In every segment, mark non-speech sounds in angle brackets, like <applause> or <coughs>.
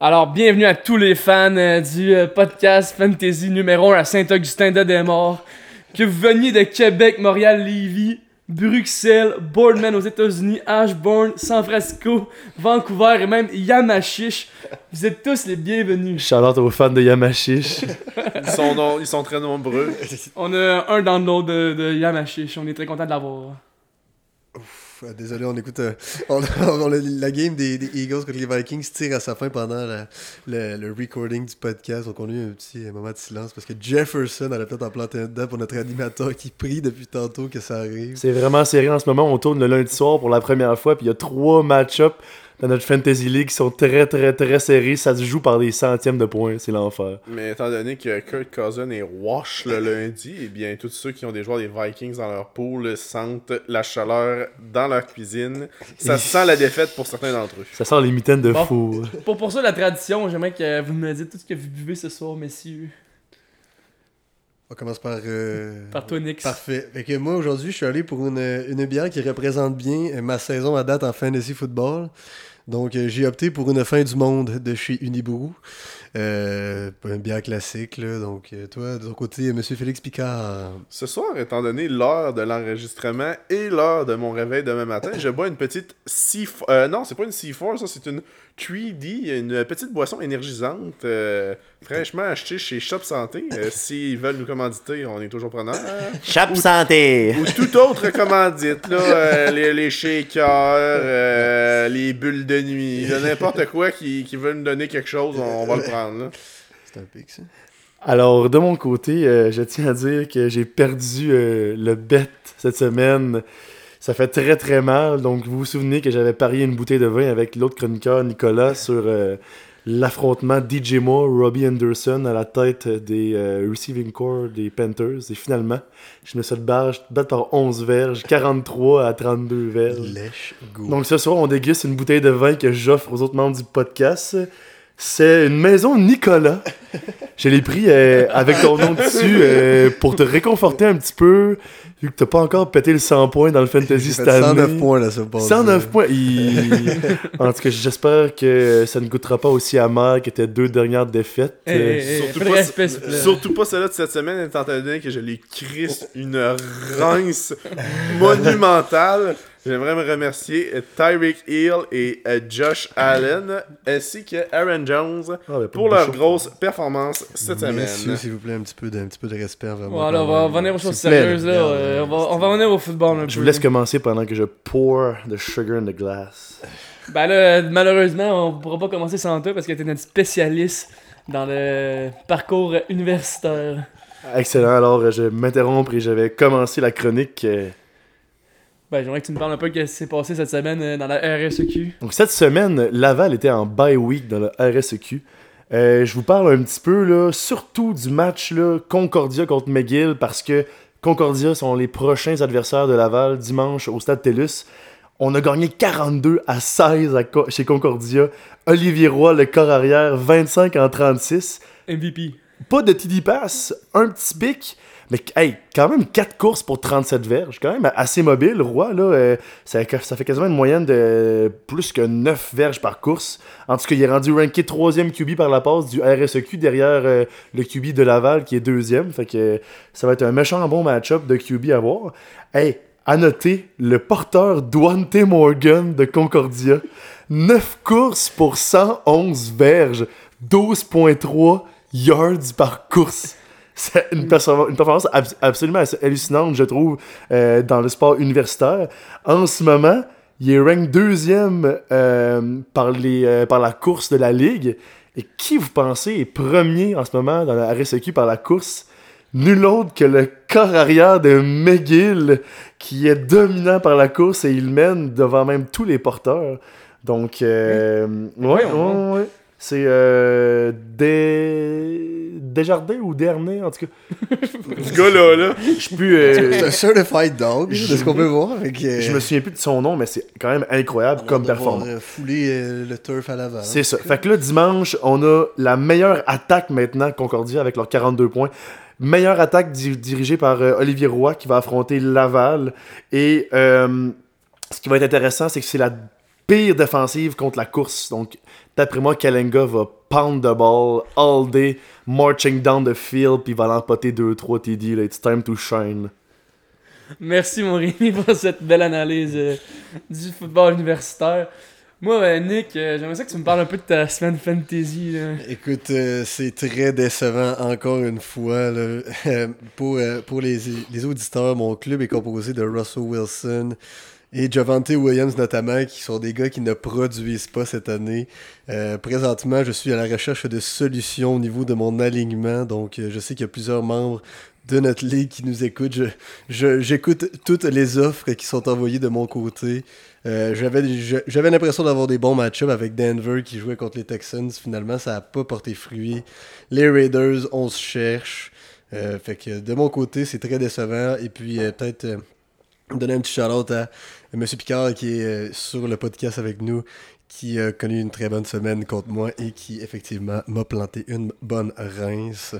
Alors, bienvenue à tous les fans euh, du euh, podcast Fantasy numéro 1 à Saint-Augustin de Desmaures. Que vous veniez de Québec, Montréal, Lévis, Bruxelles, Boardman aux États-Unis, Ashbourne, San Francisco, Vancouver et même Yamachiche. Vous êtes tous les bienvenus. Charlotte aux fans de Yamachiche. <laughs> Ils sont, non- ils sont très nombreux. On a un download de, de Yamachiche. On est très content de l'avoir. Désolé, on écoute. euh, <laughs> la, game des, Eagles contre les Vikings tire à sa fin pendant le, recording du podcast. Donc, on a eu un petit moment de silence parce que Jefferson allait peut-être en planter un dedans pour notre animateur qui prie depuis tantôt que ça arrive. C'est vraiment serré en ce moment. On tourne le lundi soir pour la première fois. Puis il y a trois match-ups dans notre Fantasy League qui sont très, très, très serrés. Ça se joue par des centièmes de points. C'est l'enfer. Mais étant donné que Kurt Cousin est wash le lundi, eh bien, tous ceux qui ont des joueurs des Vikings dans leur pool sentent la chaleur dans leur cuisine. Ça <laughs> sent la défaite pour certains d'entre eux. Ça sent les mitaines de Bon. fou. <laughs> Pour poursuivre la tradition, j'aimerais que vous me dites tout ce que vous buvez ce soir, messieurs. On commence par. euh, Par toi, Nix. Parfait. Fait que moi, aujourd'hui, je suis allé pour une, une bière qui représente bien ma saison à date en fantasy football. Donc, euh, j'ai opté pour une fin du monde de chez Unibrew. Euh, bière classique, là. Donc, euh, toi, de ton côté, euh, Monsieur Félix Picard. Ce soir, étant donné l'heure de l'enregistrement et l'heure de mon réveil demain matin, je bois une petite C4. Euh, non, c'est pas une C4, ça, c'est une 3D, une petite boisson énergisante, euh, fraîchement achetée chez Shop Santé. Euh, <laughs> S'ils veulent nous commanditer, on est toujours preneurs. Chape santé! Ou toute autre commandite, là, euh, les, les shakers, euh, les bulles de nuit, n'importe quoi qui, qui veut nous donner quelque chose, on, on va le prendre. C'est un pic, ça. Alors, de mon côté, euh, je tiens à dire que j'ai perdu euh, le bet cette semaine. Ça fait très très mal. Donc, vous vous souvenez que j'avais parié une bouteille de vin avec l'autre chroniqueur, Nicolas, sur euh, l'affrontement DJ Moore, Robbie Anderson à la tête des euh, receiving core des Panthers. Et finalement, je me suis battu par 11 verges, 43 à 32 verges. Lèche, go. Donc ce soir, on déguste une bouteille de vin que j'offre aux autres membres du podcast. C'est une maison Nicolas. Je l'ai pris euh, avec ton nom dessus euh, pour te réconforter un petit peu, vu que t'as pas encore pété le 100 points dans le fantasy cette fait 109 année. points, là, ça passe. 109 points. Il- <laughs> en tout cas, j'espère que ça ne goûtera pas aussi amer que tes deux dernières défaites. Hey, Euh, hey, hey, surtout pas- respect. Surtout pas celle-là de cette semaine, étant donné que je les crisse une rince monumentale. J'aimerais me remercier euh, Tyreek Hill et euh, Josh Allen, ainsi que Aaron Jones, ah, ben, pour leur bouchon. grosse performance cette Messieurs, semaine. s'il vous plaît, un petit peu de, un petit peu de respect envers moi. Voilà, on va revenir aux choses sérieuses là. euh, on, va, on va revenir au football un peu. Je vous laisse commencer pendant que je pour the sugar in the glass. Ben là, malheureusement, on pourra pas commencer sans toi parce que t'es notre spécialiste dans le parcours universitaire. Excellent, alors je vais m'interrompre et je vais commencer la chronique. euh, Ben, j'aimerais que tu me parles un peu de ce qui s'est passé cette semaine euh, dans la RSEQ. Donc cette semaine, Laval était en bye week dans le RSEQ. Euh, je vous parle un petit peu là, surtout du match là, Concordia contre McGill parce que Concordia sont les prochains adversaires de Laval dimanche au stade TELUS. On a gagné 42 à 16 à Co- chez Concordia. Olivier Roy, le corps arrière, 25 en 36. MVP. Pas de TD pass, un petit pic. Mais hey, quand même 4 courses pour 37 verges. Quand même assez mobile, Roy. Là, euh, ça, ça fait quasiment une moyenne de plus que 9 verges par course. En tout cas, il est rendu ranké 3e QB par la passe du RSEQ derrière euh, le QB de Laval qui est deuxième. Fait que ça va être un méchant bon match-up de QB à voir. Hey, à noter, le porteur Duante Morgan de Concordia. 9 courses pour 111 verges. 12.3 yards par course. C'est une, perform- une performance abs- absolument hallucinante, je trouve, euh, dans le sport universitaire. En ce moment, il est rank deuxième euh, par, les, euh, par la course de la Ligue. Et qui, vous pensez, est premier en ce moment dans la RSEQ par la course? Nul autre que le corps arrière de McGill, qui est dominant par la course et il mène devant même tous les porteurs. Donc, euh, ouais, ouais. C'est euh, des... Desjardins ou Dernay, en tout cas. <laughs> Ce gars-là, là, Je suis plus, euh, C'est un certified dog, de ce qu'on peut voir. Je me souviens plus de son nom, mais c'est quand même incroyable comme performance. performance. Fouler euh, le turf à l'avant. C'est ça. Fait que là, dimanche, on a la meilleure attaque maintenant, Concordia, avec leurs 42 points. Meilleure attaque di- dirigée par euh, Olivier Roy, qui va affronter Laval. Et euh, ce qui va être intéressant, c'est que c'est la pire défensive contre la course. Donc, D'après moi, Kalenga va pound the ball all day, marching down the field, puis il va l'empoter 2-3 TD. Là. It's time to shine. Merci, mon Rémi, pour cette belle analyse euh, du football universitaire. Moi, euh, Nick, euh, j'aimerais ça que tu me parles un peu de ta semaine fantasy. là. Écoute, euh, c'est très décevant encore une fois. là. pour euh, pour les, les auditeurs, mon club est composé de Russell Wilson et Javante Williams notamment, qui sont des gars qui ne produisent pas cette année. Euh, présentement, je suis à la recherche de solutions au niveau de mon alignement. Donc, euh, je sais qu'il y a plusieurs membres de notre ligue qui nous écoutent. Je- J'écoute toutes les offres qui sont envoyées de mon côté. Euh, J'avais l'impression d'avoir des bons match-ups avec Denver qui jouait contre les Texans. Finalement, ça n'a pas porté fruit. Les Raiders, on se cherche. Fait que de mon côté, c'est très décevant. Et puis, peut-être donner un petit shout-out à M. Picard qui est euh, sur le podcast avec nous, qui a connu une très bonne semaine contre moi et qui, effectivement, m'a planté une bonne rince.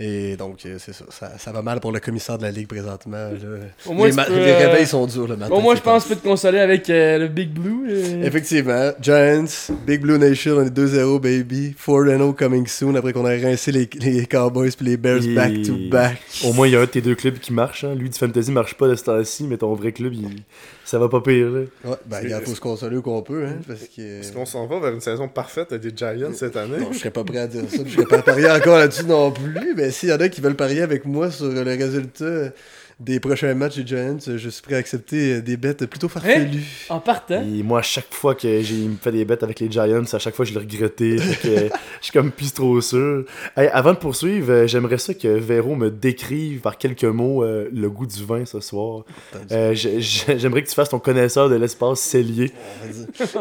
Et donc, euh, c'est ça, ça. ça va mal pour le commissaire de la Ligue présentement. là. Au moins, les, peux, euh, réveils sont durs le matin. Au moins, je pense que tu peux te consoler avec euh, le Big Blue. Effectivement, Giants, Big Blue Nation, on est 2-0, baby. 4-0 coming soon après qu'on a rincé les, les Cowboys puis les Bears Et- back to back. Au moins, il y a un de tes deux clubs qui marche. Hein. Lui, du fantasy, marche pas de ce temps-ci, mais ton vrai club, il... ça va pas pire. Là. Ouais, ben, il faut se consoler qu'on peut, hein, parce que. Est-ce qu'on s'en va vers une saison parfaite des Giants cette année? Non, je serais pas prêt à dire ça. Je serais pas parier encore là-dessus non plus. Mais s'il y en a qui veulent parier avec moi sur le résultat des prochains matchs des Giants, je suis prêt à accepter des bêtes plutôt farfelues. En partant. Et moi, à chaque fois que j'ai il me fait des bêtes avec les Giants, à chaque fois, je l'ai regretté. Fait que, euh, je suis comme plus trop sûr. Hey, avant de poursuivre, euh, j'aimerais ça que Véro me décrive par quelques mots euh, le goût du vin ce soir. Euh, j'ai- j'ai- J'aimerais que tu fasses ton connaisseur de l'espace cellier.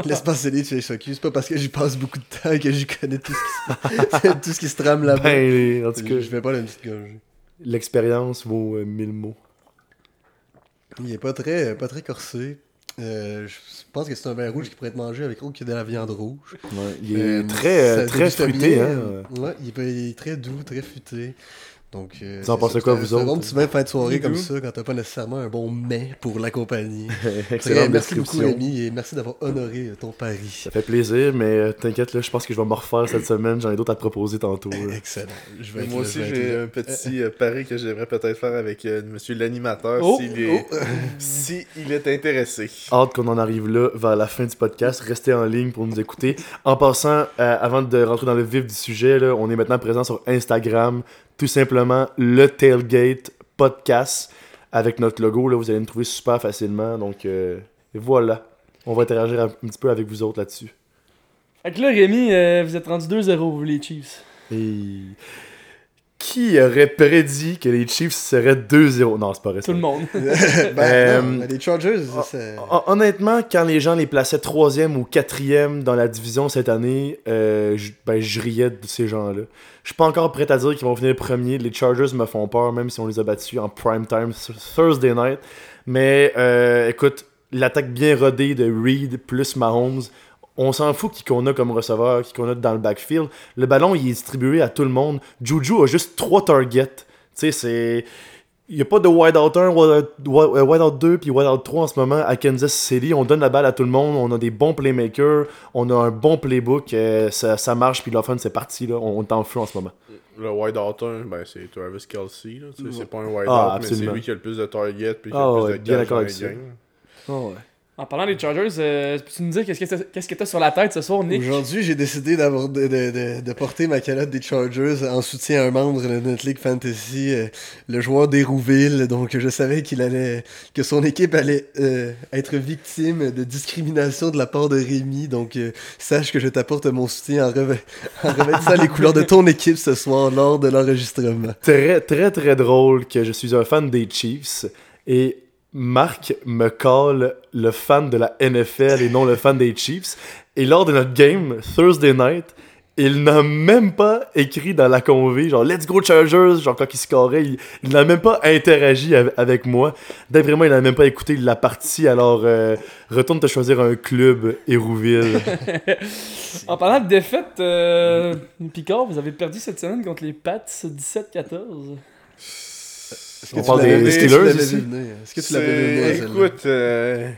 L'espace scellé, tu es C'est pas parce que j'y passe beaucoup de temps que j'y connais tout ce qui se, <laughs> tout ce qui se trame là-bas. Ben, en tout je vais pas la petite gorgée. l'expérience vaut euh, mille mots. Il est pas très, pas très corsé. Euh, je pense que c'est un vin rouge qui pourrait être mangé avec autre que de la viande rouge. Ouais, il est Euh, très, euh, très fruité. Hein. Ouais, il est, il est très doux, très futé. Donc, euh, Vous en pensez quoi, vous C'est un bon autres? petit de fin de soirée comme ça quand t'as pas nécessairement un bon mets pour l'accompagner. <laughs> Excellente merci beaucoup. Amy, et merci d'avoir honoré euh, ton pari. Ça fait plaisir, mais euh, t'inquiète, là, je pense que je vais me refaire cette semaine. J'en ai d'autres à te proposer tantôt. Excellent. Je vais Mais être moi aussi, j'ai un petit euh, pari que j'aimerais peut-être faire avec euh, monsieur l'animateur Oh, s'il est, <laughs> si il est intéressé. Hâte qu'on en arrive là vers la fin du podcast. Restez en ligne pour nous écouter. En passant, euh, avant de rentrer dans le vif du sujet, là, on est maintenant présent sur Instagram. Tout simplement le Tailgate Podcast avec notre logo. Là, vous allez nous trouver super facilement. Donc euh, voilà. On va interagir un petit peu avec vous autres là-dessus. Fait que là, Rémi, euh, vous êtes rendu 2-0, vous, les Chiefs. Et qui aurait prédit que les Chiefs seraient 2-0 Non, c'est pas vrai. Tout le monde. <laughs> ben, Euh, non, mais les Chargers, ah, c'est... Hon- Honnêtement, quand les gens les plaçaient troisième ou quatrième dans la division cette année, euh, je ben, je riais de ces gens-là. Je suis pas encore prêt à dire qu'ils vont finir premier. Les Chargers me font peur, même si on les a battus en prime time Thursday night. Mais euh, écoute, l'attaque bien rodée de Reed plus Mahomes, on s'en fout qui qu'on a comme receveur, qui qu'on a dans le backfield. Le ballon, il est distribué à tout le monde. Juju a juste trois targets. Tu sais, c'est. Il n'y a pas de wide out 1, wide out- wide out 2 puis wide out 3 en ce moment à Kansas City. On donne la balle à tout le monde. On a des bons playmakers. On a un bon playbook. euh, ça, ça marche. Puis l'offense, c'est parti. Là. On, est en feu en ce moment. Le wide out 1, ben, c'est Travis Kelsey. C'est pas un wide Ah, out, mais c'est lui qui a le plus de targets puis qui Ah, a le ouais, plus de bien d'accord avec ça. games. En parlant des Chargers, euh, peux-tu nous dire qu'est-ce que t'as- qu'est-ce que t'as sur la tête ce soir, Nick? Aujourd'hui, j'ai décidé d'avoir de, de, de, de porter ma calotte des Chargers en soutien à un membre de notre League Fantasy, euh, le joueur d'Hérouville. Donc, je savais qu'il allait, que son équipe allait euh, être victime de discrimination de la part de Rémi. Donc, euh, sache que je t'apporte mon soutien en, revê- en revêtissant les couleurs de ton équipe ce soir lors de l'enregistrement. Très, très, très drôle que je suis un fan des Chiefs. Et Marc me colle le fan de la NFL et non le fan des Chiefs. Et lors de notre game, Thursday night, il n'a même pas écrit dans la convée, genre Let's go Chargers, genre quand il scorait, il, il n'a même pas interagi av- avec moi. D'après moi, il n'a même pas écouté la partie, alors euh, retourne te choisir un club, Hérouville. <laughs> En parlant de défaite, euh, Picard, vous avez perdu cette semaine contre les Pats 17-14. Est-ce que On parle des- Steelers? Est-ce que tu l'avais vu venir, C'est- celle-là? Écoute, euh,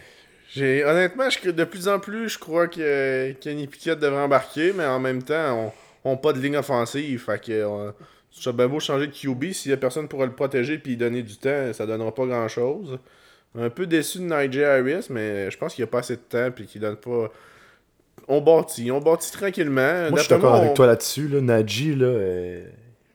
J'ai honnêtement, je, de plus en plus, je crois que Kenny Pickett devrait embarquer, mais en même temps, on n'a pas de ligne offensive. Fait que euh, ça bien beau changer de QB, s'il y a personne pour le protéger puis lui donner du temps, ça donnera pas grand chose. Un peu déçu de Nigel Harris, mais je pense qu'il n'y a pas assez de temps puis qu'il donne pas. On bâtit, on bâtit tranquillement. Moi, je suis d'accord avec on- toi là-dessus. Là. Najee, là, euh,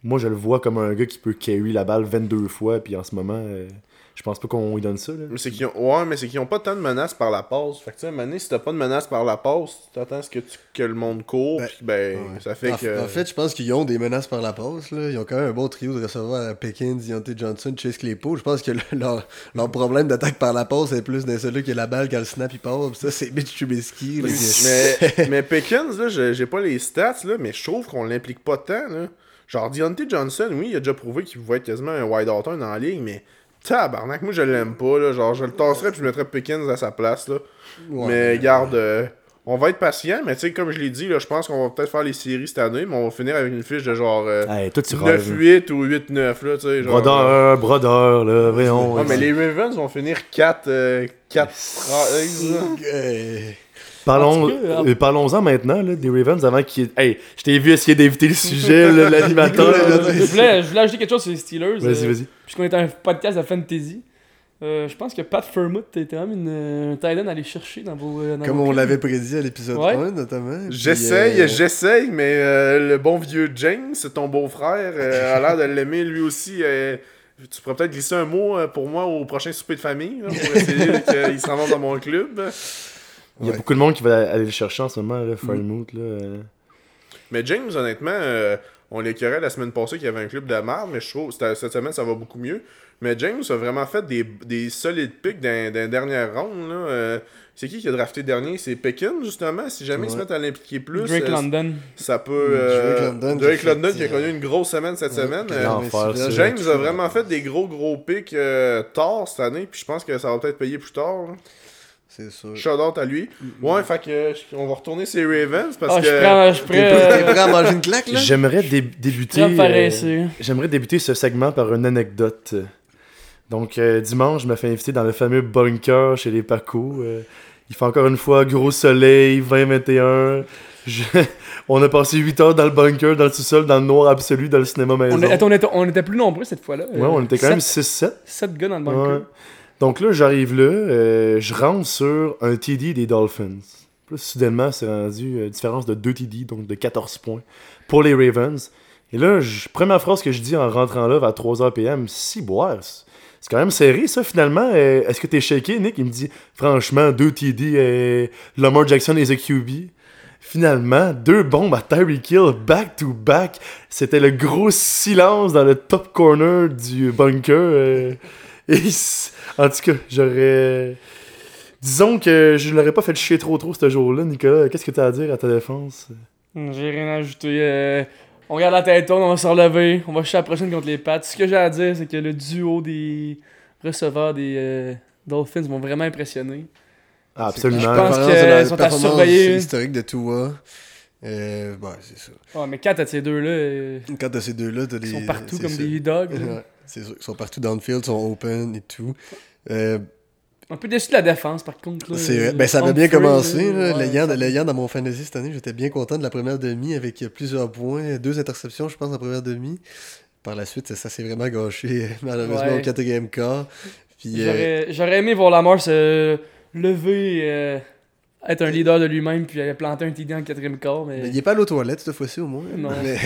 moi, je le vois comme un gars qui peut carry la balle 22 fois, puis en ce moment, euh, je pense pas qu'on lui donne ça. Là. Mais c'est qu'ils ont... Ouais, mais c'est qu'ils ont pas tant de menaces par la passe. Fait que tu sais, donné, si t'as pas de menaces par la passe, t'attends à ce que, tu... que le monde court, Ben, puis ben, Ouais. ça fait en, que. en fait, je pense qu'ils ont des menaces par la passe. Là. Ils ont quand même un bon trio de receveurs à Pickens, Deontay Johnson, Chase Claypool. Je pense que le- leur, leur problème d'attaque par la passe est plus d'un seul qui a la balle quand le snap il part. Puis ça, c'est Mitch Trubisky. mais, mais Pickens, là, je- j'ai pas les stats, là, mais je trouve qu'on l'implique pas tant. Là. Genre, Deontay Johnson, oui, il a déjà prouvé qu'il pouvait être quasiment un wide open dans la ligue, mais tabarnak, moi je l'aime pas. Là. Genre, je le tasserais puis je mettrais Pickens à sa place. Là. Ouais. mais garde, euh, on va être patient, mais tu sais, comme je l'ai dit, là, je pense qu'on va peut-être faire les séries cette année, mais on va finir avec une fiche de genre euh, Hey, toi, tu rêves. 9-8 ou 8-9. Là, tu sais, genre, euh, Brodeur, brodeur, là, voyons. Ouais, mais les Ravens vont finir 4 euh, 4 13, là. Euh, Parlons, cas, euh, Parlons-en maintenant là, des Ravens avant qu'il. Hey, je t'ai vu essayer d'éviter le sujet, <laughs> l'animateur. Je, voulais, je voulais ajouter quelque chose sur les Steelers. Vas-y, euh, vas-y. Puisqu'on est un podcast de fantasy. Euh, je pense que Pat Fermut était quand même une, un tight à aller chercher dans vos. euh, dans Comme vos on l'avait prédit à l'épisode Ouais. 1, notamment. J'essaye, euh, j'essaye, mais euh, le bon vieux James, ton beau-frère, euh, a l'air de l'aimer lui aussi. euh, tu pourrais peut-être glisser un mot euh, pour moi au prochain souper de famille, là, pour essayer <laughs> qu'il s'en va dans mon club. Il y a Ouais. beaucoup de monde qui va aller le chercher en ce moment, là, Farmouth, là. euh. Mais James, honnêtement, euh, on l'écœurait la semaine passée qu'il y avait un club de merde, mais je trouve que cette semaine, ça va beaucoup mieux. Mais James a vraiment fait des, des solides dans la dernière ronde. Là. Euh, c'est qui qui a drafté dernier? C'est Pekin, justement. Si jamais ils se mettent à l'impliquer plus, Drake euh, London. ça peut. euh, Drake London qui Drake a London fait, qui a connu une grosse semaine cette ouais, semaine. euh, James a vraiment fait des gros gros picks euh, tard cette année, puis je pense que ça va peut-être payer plus tard. là. C'est sûr. Shout out à lui. Ouais, fait que on va retourner ces Ravens parce je que. prends. Je T'es t'es prends. prêt à manger une claque, là? J'aimerais dé- débuter. Euh. J'aimerais débuter ce segment par une anecdote. Donc, euh, dimanche, je me fais inviter dans le fameux bunker chez les Paco. Euh, il fait encore une fois gros soleil, 20-21. Je- <laughs> On a passé 8 heures dans le bunker, dans le sous-sol, dans le noir absolu, dans le cinéma maison. On, est- on était, on était plus nombreux cette fois-là. Ouais, on était quand même 6-7. 7 gars dans le bunker. Ouais. Donc là, j'arrive là, euh, je rentre sur un TD des Dolphins. Là, soudainement, c'est rendu euh, différence de 2 TD, donc de 14 points pour les Ravens. Et là, première phrase que je dis en rentrant là vers 3h PM, si c'est quand même serré ça finalement. Euh, Est-ce que t'es shaké, Nick? Il me dit, franchement, 2 TD, euh, Lamar Jackson et QB. Finalement, deux bombes à Tyreek Hill back to back. C'était le gros silence dans le top corner du bunker. Et en tout cas, j'aurais. Disons que je l'aurais pas fait chier trop trop ce jour-là, Nicolas. Qu'est-ce que t'as à dire à ta défense? J'ai rien à ajouter. euh, on regarde la tête haute, on va se relever. On va chercher la prochaine contre les Pats. Ce que j'ai à dire, c'est que le duo des receveurs des euh, Dolphins m'ont vraiment impressionné. Ah, absolument. Je pense la sont à surveiller. historique de Tua. Euh, ouais, c'est ça. Ouais, mais 4 à ces deux-là, euh, Quand t'as ces deux-là, t'as ils des. sont partout comme ça. des dogs. C'est sûr. Ils sont partout downfield, ils sont open et tout. Euh, Un peu déçu de la défense, par contre. là. Ben, ça avait bien commencé. là, ouais, dans mon fantasy cette année, j'étais bien content de la première demi avec plusieurs points, deux interceptions, je pense, la première demi. Par la suite, ça s'est vraiment gâché, <laughs> malheureusement, Ouais. au quatrième quart. Euh, J'aurais j'aurais aimé voir Lamar se lever, euh, être un leader de lui-même, puis aller planter un TD en quatrième quart. Mais... mais il est pas allé aux toilettes cette fois-ci, au moins. Non. <laughs> Mais-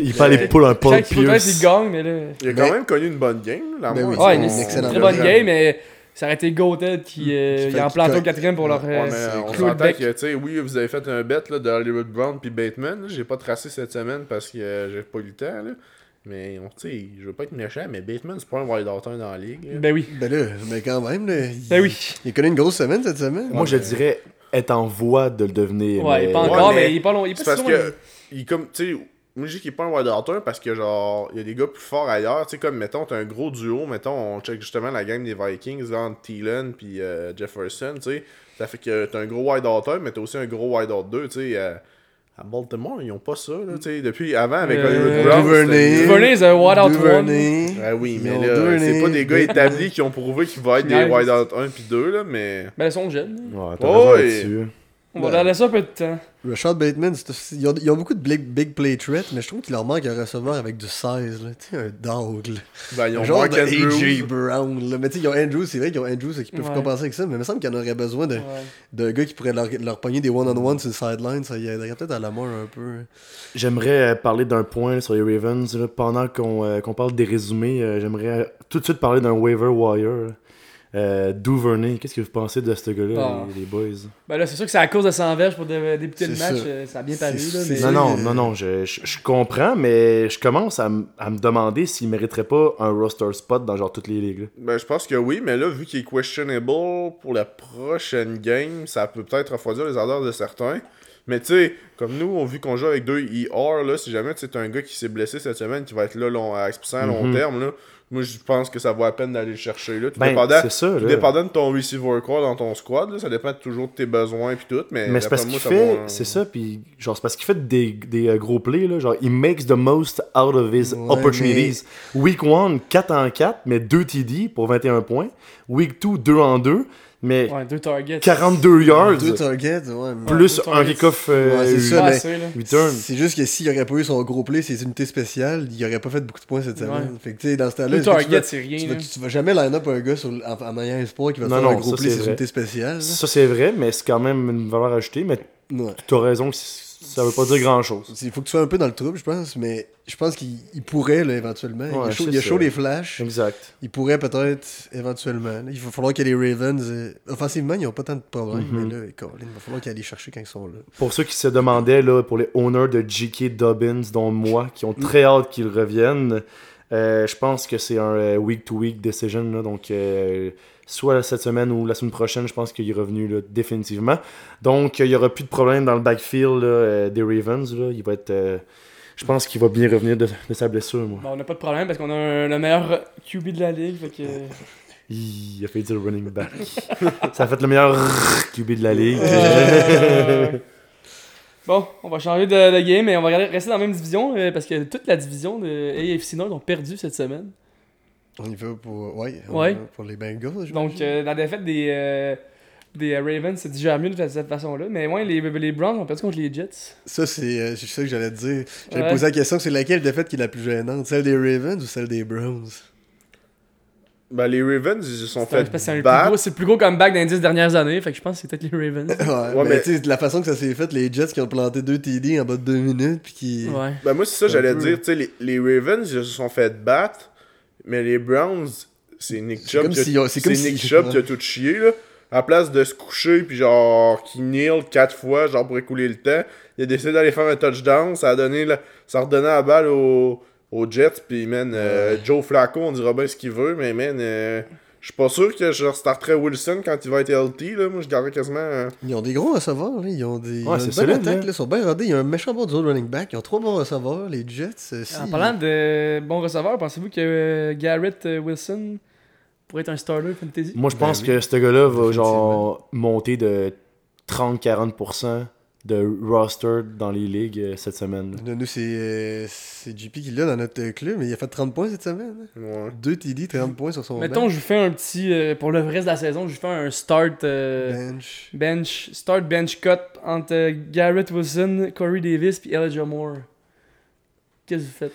Il fallait les poules un Paul Chaque Pierce. qu'il gagne, mais là. Il a Ben- quand même connu une bonne game. Là, Ben moi, oui, Ouais, une, excellente très bonne game. game, mais ça aurait été Goated qui, euh, Qui il en fait- au quatrième pour leur Ouais, euh, on s'entend que, tu sais, oui, vous avez fait un bet là, de Hollywood Brown puis Bateman. J'ai pas tracé cette semaine parce que euh, j'ai pas eu le temps. Là. Mais, on- tu sais, je veux pas être méchant, mais Bateman, c'est pas un wide dans la ligue. là. Ben oui. Ben là, mais quand même, là, il, Ben oui. il connaît une grosse semaine cette semaine. Moi, je dirais être en voie de le devenir. Ouais, mais- pas Ouais, encore, mais mais il est pas long. Il est C'est pas parce si loin. que, il comme, tu sais, moi je dis qu'il est pas un wide outer parce que, genre, il y a des gars plus forts ailleurs. Tu sais, comme, mettons, t'as un gros duo. Mettons, on check justement la game des Vikings là, entre Thielen puis euh, Jefferson, tu sais. Ça fait que t'as un gros wide outer, mais t'as aussi un gros wide out 2, tu sais. euh, à Baltimore, ils ont pas ça, là, tu sais, depuis avant, avec Euh, Hollywood Brown. Duvernay. c'est un wide out one. Duvernay. Ah oui, Ils mais là, c'est pas des gars établis qui ont prouvé qu'ils vont être des Nice. wide out 1 puis 2, là, mais... Ben, ils sont jeunes. Ouais, t'as Oh, raison et- là-dessus. On va leur laisser un peu de temps. Rashad Bateman, ils ont, ils ont beaucoup de big, big play threat, mais je trouve qu'il leur manque un receveur avec du 16, là. Tu sais, un dog, là. Ben, ils ont Genre de AJ. Brown, là. Mais tu sais, ils ont Andrews, c'est vrai qu'ils ont Andrews qui peuvent Ouais. compenser avec ça, mais il me semble qu'il y en aurait besoin de- Ouais. d'un gars qui pourrait leur, leur pogner des one-on-one sur le sideline, ça y aiderait peut-être à la mort un peu. J'aimerais euh, parler d'un point sur les Ravens. là. pendant qu'on euh, qu'on parle des résumés, euh, j'aimerais tout de suite parler d'un waiver wire. Euh, Duvernay, qu'est-ce que vous pensez de ce gars-là, les, les boys? Ben là, c'est sûr que c'est à cause de 100 verges pour dé- débuter le match. ça. euh, Ça a bien paru, là. Mais... Non, non, non, non, je, je, je comprends, mais je commence à, m- à me demander s'il mériterait pas un roster spot dans genre toutes les ligues. là. Ben, je pense que oui, mais là, vu qu'il est questionable pour la prochaine game, ça peut peut-être refroidir les ardeurs de certains. Mais tu sais, comme nous, on vu qu'on joue avec deux ER, là, si jamais tu un gars qui s'est blessé cette semaine, qui va être là long, à exposer à long Mhm. terme, là, moi je pense que ça vaut la peine d'aller le chercher. Là. Tout, Ben, dépendant, ça, tout là. dépendant de ton receiver core dans ton squad, là, ça dépend toujours de tes besoins et tout. Mais, Mais c'est parce qu'il fait, va, c'est ça, puis genre c'est parce qu'il fait des, des euh, gros plays, là, genre il makes the most out of his Ouais, opportunities. Week 1, 4 en 4, mais 2 TD pour 21 points. Week 2, 2 en 2, mais Ouais, deux targets. 42 yards, Deux targets, ouais. mais- plus un kick-off euh, return. C'est juste que s'il aurait pas eu son gros play, ses unités spéciales, il aurait pas fait beaucoup de points cette semaine. Ouais. Fait que tu sais, dans ce temps-là, Deux vas- targets, c'est tu rien, vas, tu vas jamais line-up un gars sur, en, en ayant espoir qui va te Non, faire un gros ça, play c'est ses vrai. unités spéciales. là. Ça c'est vrai, mais c'est quand même une valeur ajoutée, mais Ouais. tu as raison que ça veut pas dire grand-chose. Il faut que tu sois un peu dans le trouble, je pense, mais je pense qu'il il pourrait, là, éventuellement. il y a Ouais, chaud, c'est il a chaud les flashs. Exact. Il pourrait peut-être, éventuellement. là. Il va falloir que les Ravens. euh, offensivement, ils n'ont pas tant de problèmes, Mhm. mais là, il va falloir qu'ils aillent chercher quand ils sont là. Pour ceux qui se demandaient, là, pour les owners de J.K. Dobbins, dont moi, qui ont très hâte qu'ils reviennent, euh, je pense que c'est un euh, week-to-week decision. là, donc, euh, soit cette semaine ou la semaine prochaine, je pense qu'il est revenu là, définitivement. Donc, il n'y aura plus de problème dans le backfield là, des Ravens. Là. Il va être. euh, je pense qu'il va bien revenir de, de sa blessure, moi. Bon, on n'a pas de problème parce qu'on a un- le meilleur QB de la ligue. Fait que... <laughs> Il a fait dire running back. <laughs> ça a fait le meilleur QB de la ligue. <laughs> Bon, on va changer de, de game et on va regarder- rester dans la même division euh, parce que toute la division de AFC Nord ont perdu cette semaine. On y va pour, ouais, Ouais. va pour les Bengals. je Donc, euh, la défaite des, euh, des Ravens, c'est déjà mieux de cette façon-là. Mais ouais, les, les Browns ont perdu contre les Jets. Ça, c'est euh, c'est ça que j'allais te dire. J'allais Ouais. poser la question c'est laquelle défaite qui est la plus gênante? Celle des Ravens ou celle des Browns? Ben, les Ravens, ils se sont fait c'est le plus battre. gros- c'est le plus gros comeback dans les 10 dernières années. Fait que je pense que c'est peut-être les Ravens. <laughs> Ouais, Ouais, mais, mais- tu sais, de la façon que ça s'est fait, les Jets qui ont planté deux TD en bas de deux minutes, puis qui. Ouais. Ben moi, c'est ça, j'allais dire. Tu sais, les, les Ravens, ils se sont fait battre, mais les Browns, c'est Nick C'est Chubb c'est comme Nick si- Chubb qui a tout chié, là. À place de se coucher, puis genre, qui kneel quatre fois, genre pour écouler le temps, il a décidé d'aller faire un touchdown. Ça a donné la... ça a redonné la balle aux, aux Jets, puis man, euh, Joe Flacco, on dira bien ce qu'il veut, mais man, euh, je suis pas sûr que je restarterais Wilson quand il va être healthy, là. Moi, je garderais quasiment. euh, Ils ont des gros receveurs, là. ils ont des. ils ont Ouais, une c'est bonne solide, attaque, là. là. Ils sont bien rodés. Il y a un méchant bon duo de running back. Ils ont trois bons receveurs, les Jets. euh, si- En parlant de bons receveurs, pensez-vous que euh, Garrett euh, Wilson pourrait être un starter fantasy? Moi, je Ben pense oui. que ce gars-là va Définitivement. genre monter de 30-40% de roster dans les ligues euh, cette semaine. là. Nous, c'est euh, c'est JP qui l'a dans notre euh, club, mais il a fait 30 points cette semaine. hein. ouais. Deux TD, 30 points sur son Mettons, je fais un petit. euh, pour le reste de la saison, je fais un start. euh, bench. bench. Start bench cut entre euh, Garrett Wilson, Corey Davis puis Elijah Moore. Qu'est-ce que vous faites?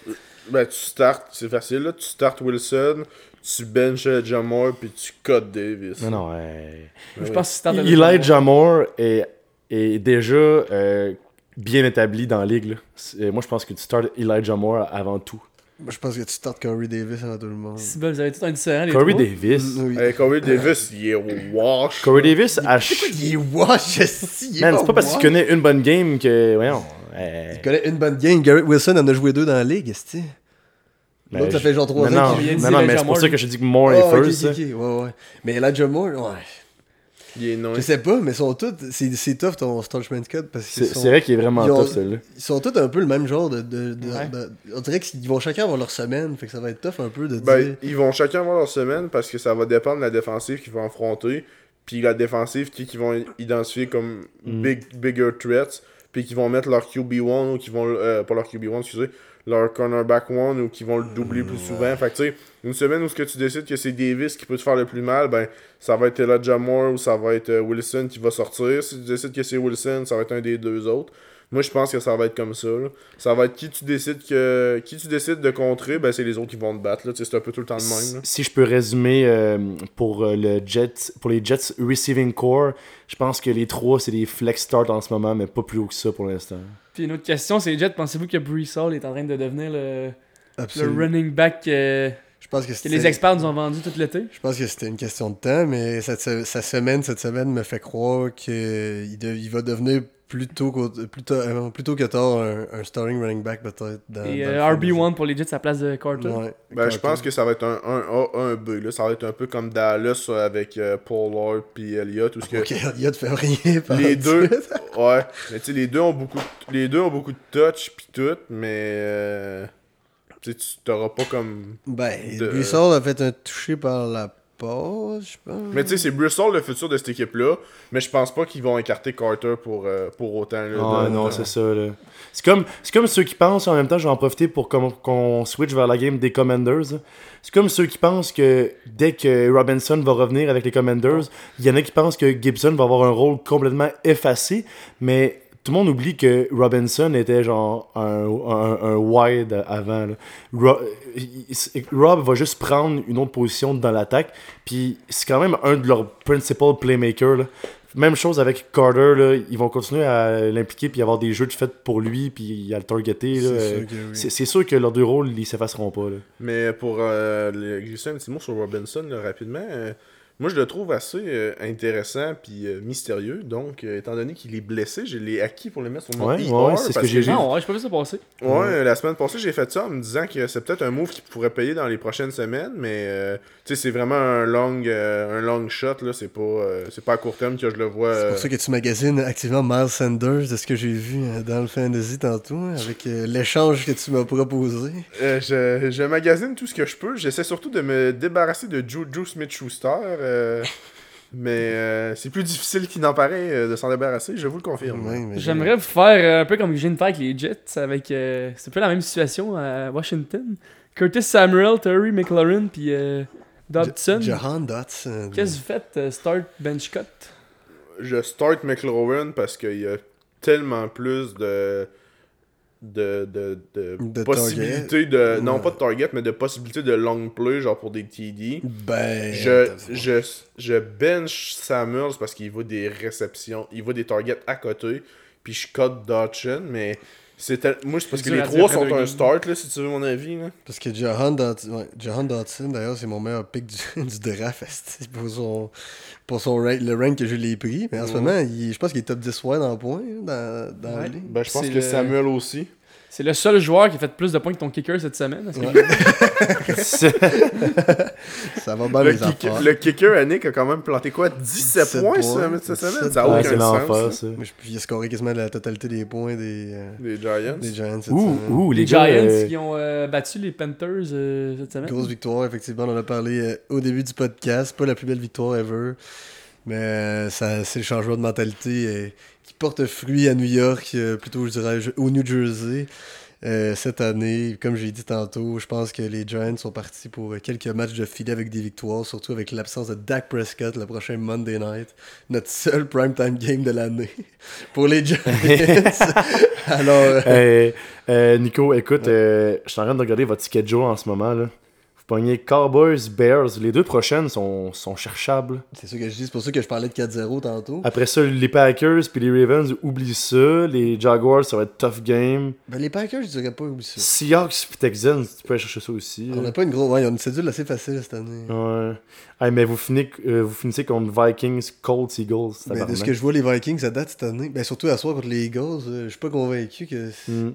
Ben, tu startes, c'est facile, là. Tu startes Wilson, tu benches Jamar, puis tu cut Davis. Non, non, ouais. Je oui. pense que c'est start Elijah Moore est, est déjà euh, bien établi dans la ligue. là. C'est- Moi, je pense que tu starts Elijah Moore avant tout. Moi, je pense que tu startes Corey Davis avant tout le monde. Si ben, vous avez tout un différent, les Corey trois. Davis? Mm, oui. Hey, Corey Davis, il est wash. Corey Davis, il est wash, <laughs> il est Man, c'est pas parce qu'il wash? connaît une bonne game que. Voyons. euh, Il connaît une bonne game. Garrett Wilson en a joué deux dans la ligue, esti. ben, L'autre, ça fait genre trois non, ans non, qu'il vient de non, non, mais c'est pour ça que je dis que Moore Ah, est ok, first. Mais Elijah Moore, ouais. Il est non. Je sais pas, mais sont tous. C'est c'est tough ton Starchman's Cut parce qu'ils C'est vrai qu'il est vraiment ont- tough, celui-là. ils sont tous un peu le même genre de. de, de- Ouais. de- on dirait qu'ils vont chacun avoir leur semaine, fait que ça va être tough un peu de Ben, dire. ils vont chacun avoir leur semaine parce que ça va dépendre de la défensive qu'ils vont affronter. Puis la défensive qui qu'ils vont identifier comme Mm. big, bigger threats. puis qu'ils vont mettre leur QB1 ou qu'ils vont. euh, pas leur QB1, excusez, leur cornerback 1 ou qu'ils vont le doubler plus souvent. Fait que tu sais, une semaine où ce que tu décides que c'est Davis qui peut te faire le plus mal, ben ça va être Elijah Moore ou ça va être euh, Wilson qui va sortir. Si tu décides que c'est Wilson, ça va être un des deux autres. Moi, je pense que ça va être comme ça. là. Ça va être qui tu décides que qui tu décides de contrer, ben c'est les autres qui vont te battre. là. Tu sais, C'est un peu tout le temps de même. là. Si je peux résumer euh, pour, euh, le Jet, pour les Jets Receiving Core, je pense que les trois, c'est des flex start en ce moment, mais pas plus haut que ça pour l'instant. Puis une autre question, c'est Jet, pensez-vous que Brees Hall est en train de devenir le, le running back euh, Je pense que, les experts nous ont vendu tout l'été? Je pense que c'était une question de temps, mais cette se- sa semaine, cette semaine me fait croire qu'il de- il va devenir plutôt, qu'au- plutôt, euh, plutôt que tard un, un starting running back peut-être. Dans, Et dans euh, fantasy. RB1 pour les Jets à la place de Carter. Ouais, Ben, je pense que ça va être un 1A, 1B. Là. Ça va être un peu comme Dallas euh, avec euh, Paul Lord puis Elliott. Où ce que Ok, de faire rien. par les deux, <laughs> ouais, mais tu sais, les deux ont beaucoup, de- les deux ont beaucoup de touch puis tout, mais euh, tu t'auras pas comme. Ben, De- a fait un touché par la passe, je pense. Mais tu sais, c'est Bristol le futur de cette équipe-là, mais je pense pas qu'ils vont écarter Carter pour, euh, pour autant. Là, Ah de- non, c'est ça. là. C'est comme, c'est comme ceux qui pensent, en même temps, je vais en profiter pour qu'on qu'on switch vers la game des Commanders. C'est comme ceux qui pensent que dès que Robinson va revenir avec les Commanders, il y en a qui pensent que Gibson va avoir un rôle complètement effacé, mais tout le monde oublie que Robinson était genre un, un, un wide avant. il- Rob va juste prendre une autre position dans l'attaque, puis c'est quand même un de leurs principal playmakers. là. Même chose avec Carter, là, ils vont continuer à l'impliquer puis avoir des jeux de fait pour lui puis à le targeter. là. C'est Euh, sûr que oui. C'est c'est sûr que leurs deux rôles, ils s'effaceront pas. Là. Mais pour euh, glisser un petit mot sur Robinson là, rapidement, euh, moi je le trouve assez euh, intéressant puis euh, mystérieux. Donc, euh, étant donné qu'il est blessé, je l'ai acquis pour le mettre sur mon Ouais, ouais, c'est ce parce que j'ai. Non, ouais, j'ai pas vu ça passer. Ouais, la semaine passée, j'ai fait ça en me disant que c'est peut-être un move qui pourrait payer dans les prochaines semaines, mais euh, tu sais, c'est vraiment un long, euh, un long shot, là. C'est pas, euh, c'est pas à court terme que je le vois. C'est pour ça que tu magasines activement Miles Sanders, de ce que j'ai vu euh, dans le fantasy tantôt, hein, avec euh, l'échange que tu m'as proposé. euh, je, je magasine tout ce que je peux. J'essaie surtout de me débarrasser de Juju Smith-Schuster. Euh, mais euh, c'est plus difficile qu'il n'en paraît euh, de s'en débarrasser, je vous le confirme. Mais- J'aimerais vous faire un peu comme je viens de faire avec les Jets, avec. euh, c'est un peu la même situation à Washington. Curtis Samuel, Terry McLaurin, puis euh, Dobson. Ja- Jahan Dotson. Qu'est-ce que vous faites, euh, start bench cut? Je start McLaurin parce qu'il y a tellement plus de. De, de, de, De possibilités de. Non, Ouais. pas de target, mais de possibilités de long play, genre pour des TD. Ben. Je, je, je bench Samuels parce qu'il va des réceptions, il va des targets à côté, puis je cut Dodson, mais c'est tel- moi c'est parce que les trois sont un start là si tu veux mon avis là. Parce que ouais, Jahan Dotson, d'ailleurs, c'est mon meilleur pick du, <laughs> du draft pour son, pour son rank, le rank que je l'ai pris. Mais en ce Mhm. moment, il- je pense qu'il est top 10 wide en points hein, dans, dans la Ouais. Ben je pense que le- Samuel aussi. C'est le seul joueur qui a fait plus de points que ton kicker cette semaine. Ouais. <laughs> Ça va bien Le, les le kicker Annick a quand même planté quoi? 17, 17 points points. ce- cette semaine, 17 ça a Ouais, aucun c'est sens. ça. Moi, je- puis il a scoré quasiment la totalité des points des, euh, Les Giants. des Giants cette Ouh, semaine. ouh, les, les, Giants euh, qui ont euh, battu les Panthers euh, cette semaine. Grosse victoire, effectivement. On en a parlé euh, au début du podcast. Pas la plus belle victoire ever. Mais ça, c'est le changement de mentalité euh, qui porte fruit à New York, euh, plutôt, je dirais, au New Jersey. euh, cette année, comme j'ai dit tantôt, je pense que les Giants sont partis pour quelques matchs de filet avec des victoires, surtout avec l'absence de Dak Prescott le prochain Monday night, notre seul primetime game de l'année <laughs> pour les Giants. <laughs> Alors, euh, euh, euh, Nico, écoute, je suis en train de regarder votre schedule en ce moment. Là. Pognez Cowboys, Bears. Les deux prochaines sont, sont cherchables. c'est ça que je dis, c'est pour ça que je parlais de 4-0 tantôt. Après ça, les Packers puis les Ravens, oublie ça. Les Jaguars, ça va être tough game. Ben, les Packers, je dirais pas oublier ça. Seahawks puis Texans, tu peux aller chercher ça aussi. On n'a pas une grosse. Ouais, y a une cédule assez facile cette année. Ouais. Hey, mais vous, finissez, euh, vous finissez contre Vikings, Colts, Eagles. Mais de tabarnak. ce que je vois, les Vikings, ça date cette année. Ben, surtout à soir contre les Eagles, euh, je suis pas convaincu que. Hmm.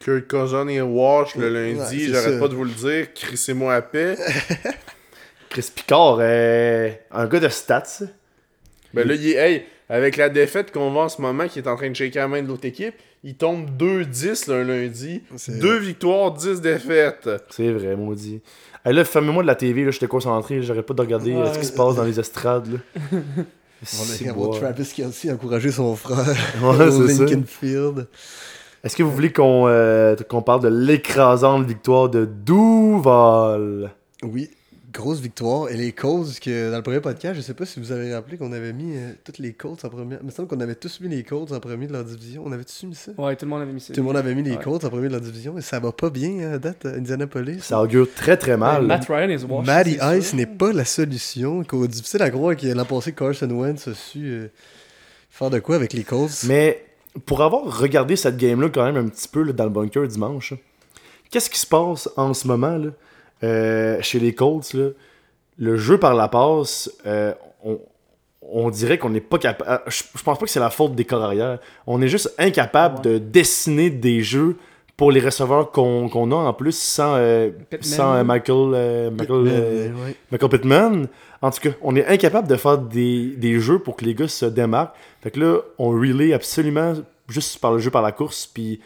Kurt Cousin et Wash le lundi, j'arrête pas de vous le dire, crissez-moi à paix. <laughs> Chris Picard, euh, un gars de stats. Ben là, il est, hey, avec la défaite qu'on voit en ce moment, qui est en train de shaker la main de l'autre équipe, il tombe 2-10 le lundi. C'est- Deux victoires, 10 défaites. C'est vrai, maudit. Hey, là, fermez-moi de la TV, là, j'étais concentré, j'arrête pas de regarder euh, ce qui se passe dans les estrades. Là. On C'est va avoir bon. Travis Kelsey encourager son frère Ouais, <laughs> au. Lincoln Field. Est-ce que vous voulez qu'on euh, qu'on parle de l'écrasante victoire de Duval? Oui, grosse victoire. Et les Colts, que dans le premier podcast, je sais pas si vous avez rappelé qu'on avait mis euh, toutes les Colts en première. Il me semble qu'on avait tous mis les Colts en premier de leur division. On avait tous mis ça? Ouais, tout le monde avait mis ça. Tout le monde avait mis les Ouais. Colts en premier de leur division. Et ça va pas bien hein, à date à Indianapolis. Ça augure très très mal. Ouais, Matt Ryan is washed. Matty Ice n'est pas la solution. C'est difficile à croire que l'an passé, Carson Wentz a su euh, faire de quoi avec les Colts. Mais pour avoir regardé cette game-là quand même un petit peu là, dans le bunker dimanche, qu'est-ce qui se passe en ce moment là, euh, chez les Colts? Là? Le jeu par la passe, euh, on, on dirait qu'on n'est pas capable. Je, je pense pas que c'est la faute des corps arrière. On est juste incapable de dessiner des jeux pour les receveurs qu'on qu'on a en plus sans, euh, Pittman. sans euh, Michael, euh, Michael, Mais, euh, ouais. Michael Pittman. En tout cas, on est incapable de faire des, des jeux pour que les gars se démarquent. Fait que là, on relay absolument juste par le jeu, par la course. Puis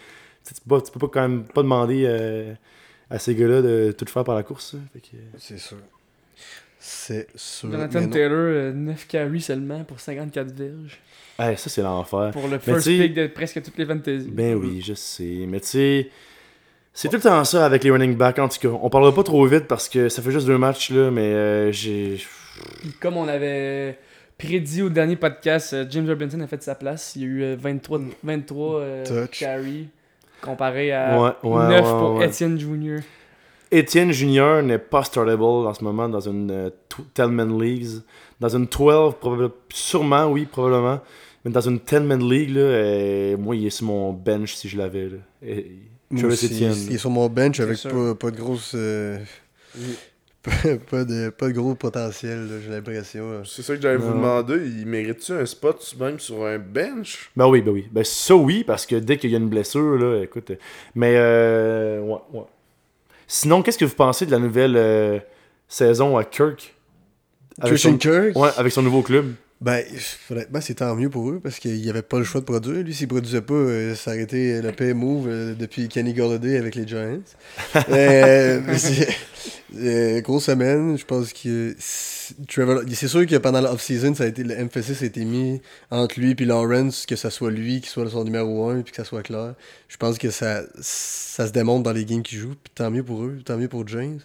tu peux, pas- tu peux pas quand même pas demander euh, à ces gars-là de tout faire par la course. C'est sûr. C'est sûr. Jonathan. Taylor, euh, 9 carries seulement pour 54 verges. hey, ça, c'est l'enfer. Pour le first pick de presque toutes les fantasy. Ben oui, je sais. Mais tu sais, c'est tout le temps ça avec les running backs. En tout cas, on parlera pas trop vite parce que ça fait juste deux matchs, là. Mais euh, j'ai. Puis comme on avait prédit au dernier podcast, euh, James Robinson a fait sa place. Il y a eu euh, 23, 23 euh, Touch. carries comparé à Ouais, ouais, 9 ouais, pour ouais. Etienne Jr. Etienne Junior n'est pas startable en ce moment dans une euh, 10-man leagues. Dans une 12, probable- sûrement, oui, probablement. Mais dans une 10-man league, là, euh, moi, il est sur mon bench si je l'avais. là. Et- Moi Travis aussi, Etienne. Il est sur mon bench avec pas, pas de grosse. euh, <laughs> pas, pas de, pas de gros potentiel, là, j'ai l'impression. C'est ça que j'allais vous demander. Il mérite-tu un spot même sur un bench? Ben oui, ben oui. Ben ça, oui, parce que dès qu'il y a une blessure, là, écoute. Mais, euh, ouais, ouais. Sinon, qu'est-ce que vous pensez de la nouvelle euh, saison à Kirk? Avec Christian son- Kirk, Ouais, avec son nouveau club. Ben, honnêtement, c'est tant mieux pour eux parce qu'il n'y avait pas le choix de produire. Lui, s'il produisait pas, euh, ça aurait été le pay move euh, depuis Kenny Golladay avec les Giants. <laughs> Euh, euh, grosse semaine, je pense que c'est- Trevor- c'est sûr que pendant l'off-season, ça a été l'emphasis a été mis entre lui et Lawrence, que ça soit lui qui soit son numéro 1 puis que ça soit clair. Je pense que ça, ça se démontre dans les games qu'il joue. Puis tant mieux pour eux, tant mieux pour James,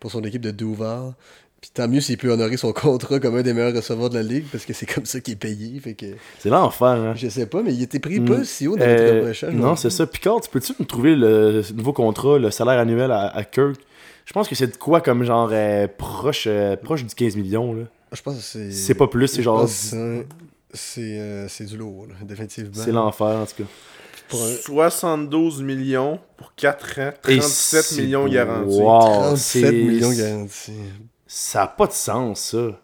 pour son équipe de Duval. Puis tant mieux s'il peut honorer son contrat comme un des meilleurs receveurs de la ligue parce que c'est comme ça qu'il est payé. Fait que C'est l'enfer, hein. je sais pas, mais il était pris Mm. pas si haut dans Euh, le repêchage. non, c'est ça. Picard, tu peux-tu me trouver le nouveau contrat, le salaire annuel à, à Kirk? Je pense que c'est de quoi comme genre euh, proche, euh, proche du 15 millions. là. Je pense que c'est. C'est pas plus, c'est genre. c'est- C'est euh, c'est du lourd, là, définitivement. C'est l'enfer en tout cas. Pour un- 72 millions pour 4 ans, Et 37 c'est- millions garantis. Wow, 37 c'est- millions garantis. Ça a pas de sens, ça.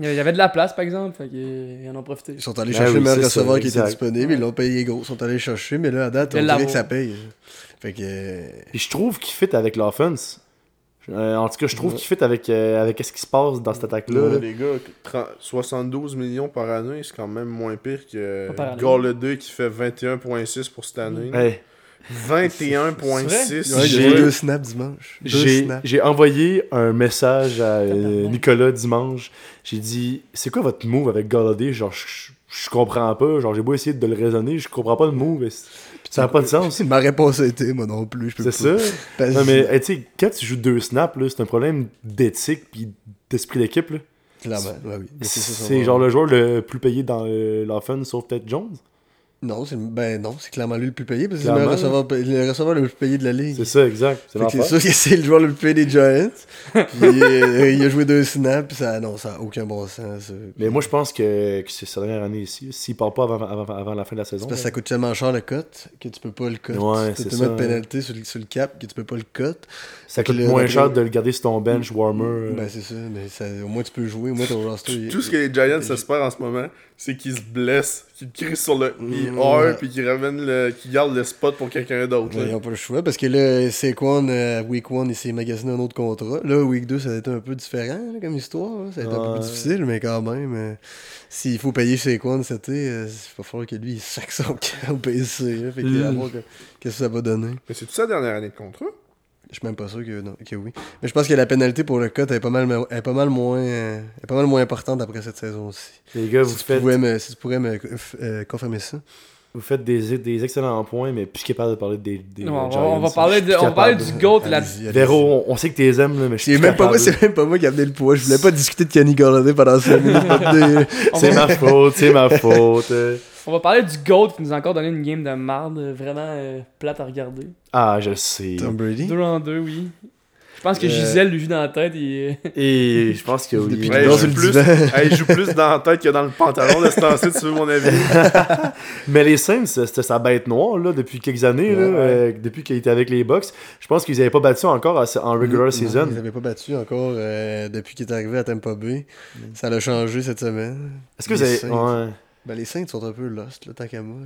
Il y avait de la place, par exemple, fait qu'ils en ont profité. Ils sont allés Ben chercher oui, le meilleur c'est ça, receveur qui était disponible, ils l'ont payé gros. Ils sont allés chercher, mais là, à date, on dirait que ça paye. Fait que. euh, Puis je trouve qu'il fit avec l'offense. Euh, en tout cas, je trouve Ouais. qu'il fit avec, euh, avec ce qui se passe dans cette attaque-là. Là, là. les gars, 30 72 millions par année, c'est quand même moins pire que année. Golladay qui fait 21,6 pour cette année. Hey, 21,6. Ouais, J'ai- deux snaps dimanche. Deux J'ai envoyé un message à euh. Nicolas dimanche. J'ai dit C'est quoi votre move avec Galladay Genre, je, je comprends pas. Genre, j'ai beau essayer de le raisonner, je comprends pas le move. Ça n'a pas de sens? Ma réponse a été, moi non plus. je peux C'est pas. ça. Parce- Non, mais hey, tu sais, quand tu joues deux snaps, là, c'est un problème d'éthique puis d'esprit d'équipe. là. Clairement, ouais, oui. Mais c'est genre le joueur le plus payé dans euh, l'offense, sauf peut-être Jones. Non, c'est ben non, c'est clairement lui le plus payé parce que c'est le, receveur, le receveur le plus payé de la ligue. C'est ça, exact. C'est sûr que c'est le joueur le plus payé des Giants. Puis euh, il a joué deux snaps, puis ça, non, ça a aucun bon sens. ça. Mais moi, je pense que, que c'est sa dernière année ici. S'il part pas avant, avant, avant la fin de la saison. Parce que ça coûte tellement cher le cut que tu peux pas le cut. Ouais, tu mettre hein. pénalité sur, le- sur le cap que tu peux pas le cut. Ça coûte moins le- cher de le garder sur ton bench warmer. euh. Ben c'est ça, mais ça, au moins tu peux jouer, au moins ton roster. il- Tout ce que les Giants espèrent en ce moment, c'est qu'ils se blessent, qu'ils crient sur le Mm, IR, ouais. puis qu'ils ramènent le, qu'ils gardent le spot pour quelqu'un d'autre. Ils n'ont pas le choix parce que là, Saquon, euh, Week 1, il s'est magasiné un autre contrat. Là, Week 2, ça a été un peu différent là, comme histoire. là. Ça a été un peu plus difficile, mais quand même, euh, s'il faut payer Saquon cet été, euh, il va falloir que lui, il sac son camp au PC. là. fait qu'il va Mm. voir que- qu'est-ce que ça va donner. Mais c'est toute sa dernière année de contrat. Je suis même pas sûr que, non, que oui. Mais je pense que la pénalité pour le cut est pas mal, est pas mal moins est pas mal moins importante après cette saison aussi. Les gars, vous Si tu, faites, pouvais me, si tu pourrais me euh, confirmer ça. vous faites des, des excellents points, mais plus capable de parler des, des Non, on, va, Giants. on va Je parler, de, on va parler du GOAT. La... Véro, on, on sait que t'es aimes, là, mais je suis C'est même, pas moi, capable. c'est même pas moi qui ai amené le poids. Je voulais pas discuter de Kenny Galladay pendant 5 minutes. <laughs> C'est ma faute, c'est ma faute. Euh. on va parler du GOAT qui nous a encore donné une game de marde euh, vraiment euh, plate à regarder. Ah, je sais. Tom Brady? 2 en 2, oui. Je pense que Euh, Gisèle lui joue dans la tête et. <laughs> Et je pense que oui. Depuis Ouais, qu'il il joue plus- il <laughs> joue plus dans la tête que dans le pantalon de ce temps-ci, tu veux mon avis? <laughs> Mais les Saints, c'était sa bête noire là, depuis quelques années, là, Ouais. euh, depuis qu'il était avec les Bucks. Je pense qu'ils n'avaient pas battu encore en regular Non, season. Ils n'avaient pas battu encore euh, depuis qu'il est arrivé à Tampa Bay. Ça l'a changé cette semaine. Est-ce que Les vous avez. Ben, les Saints sont un peu lost, là, tant qu'à moi.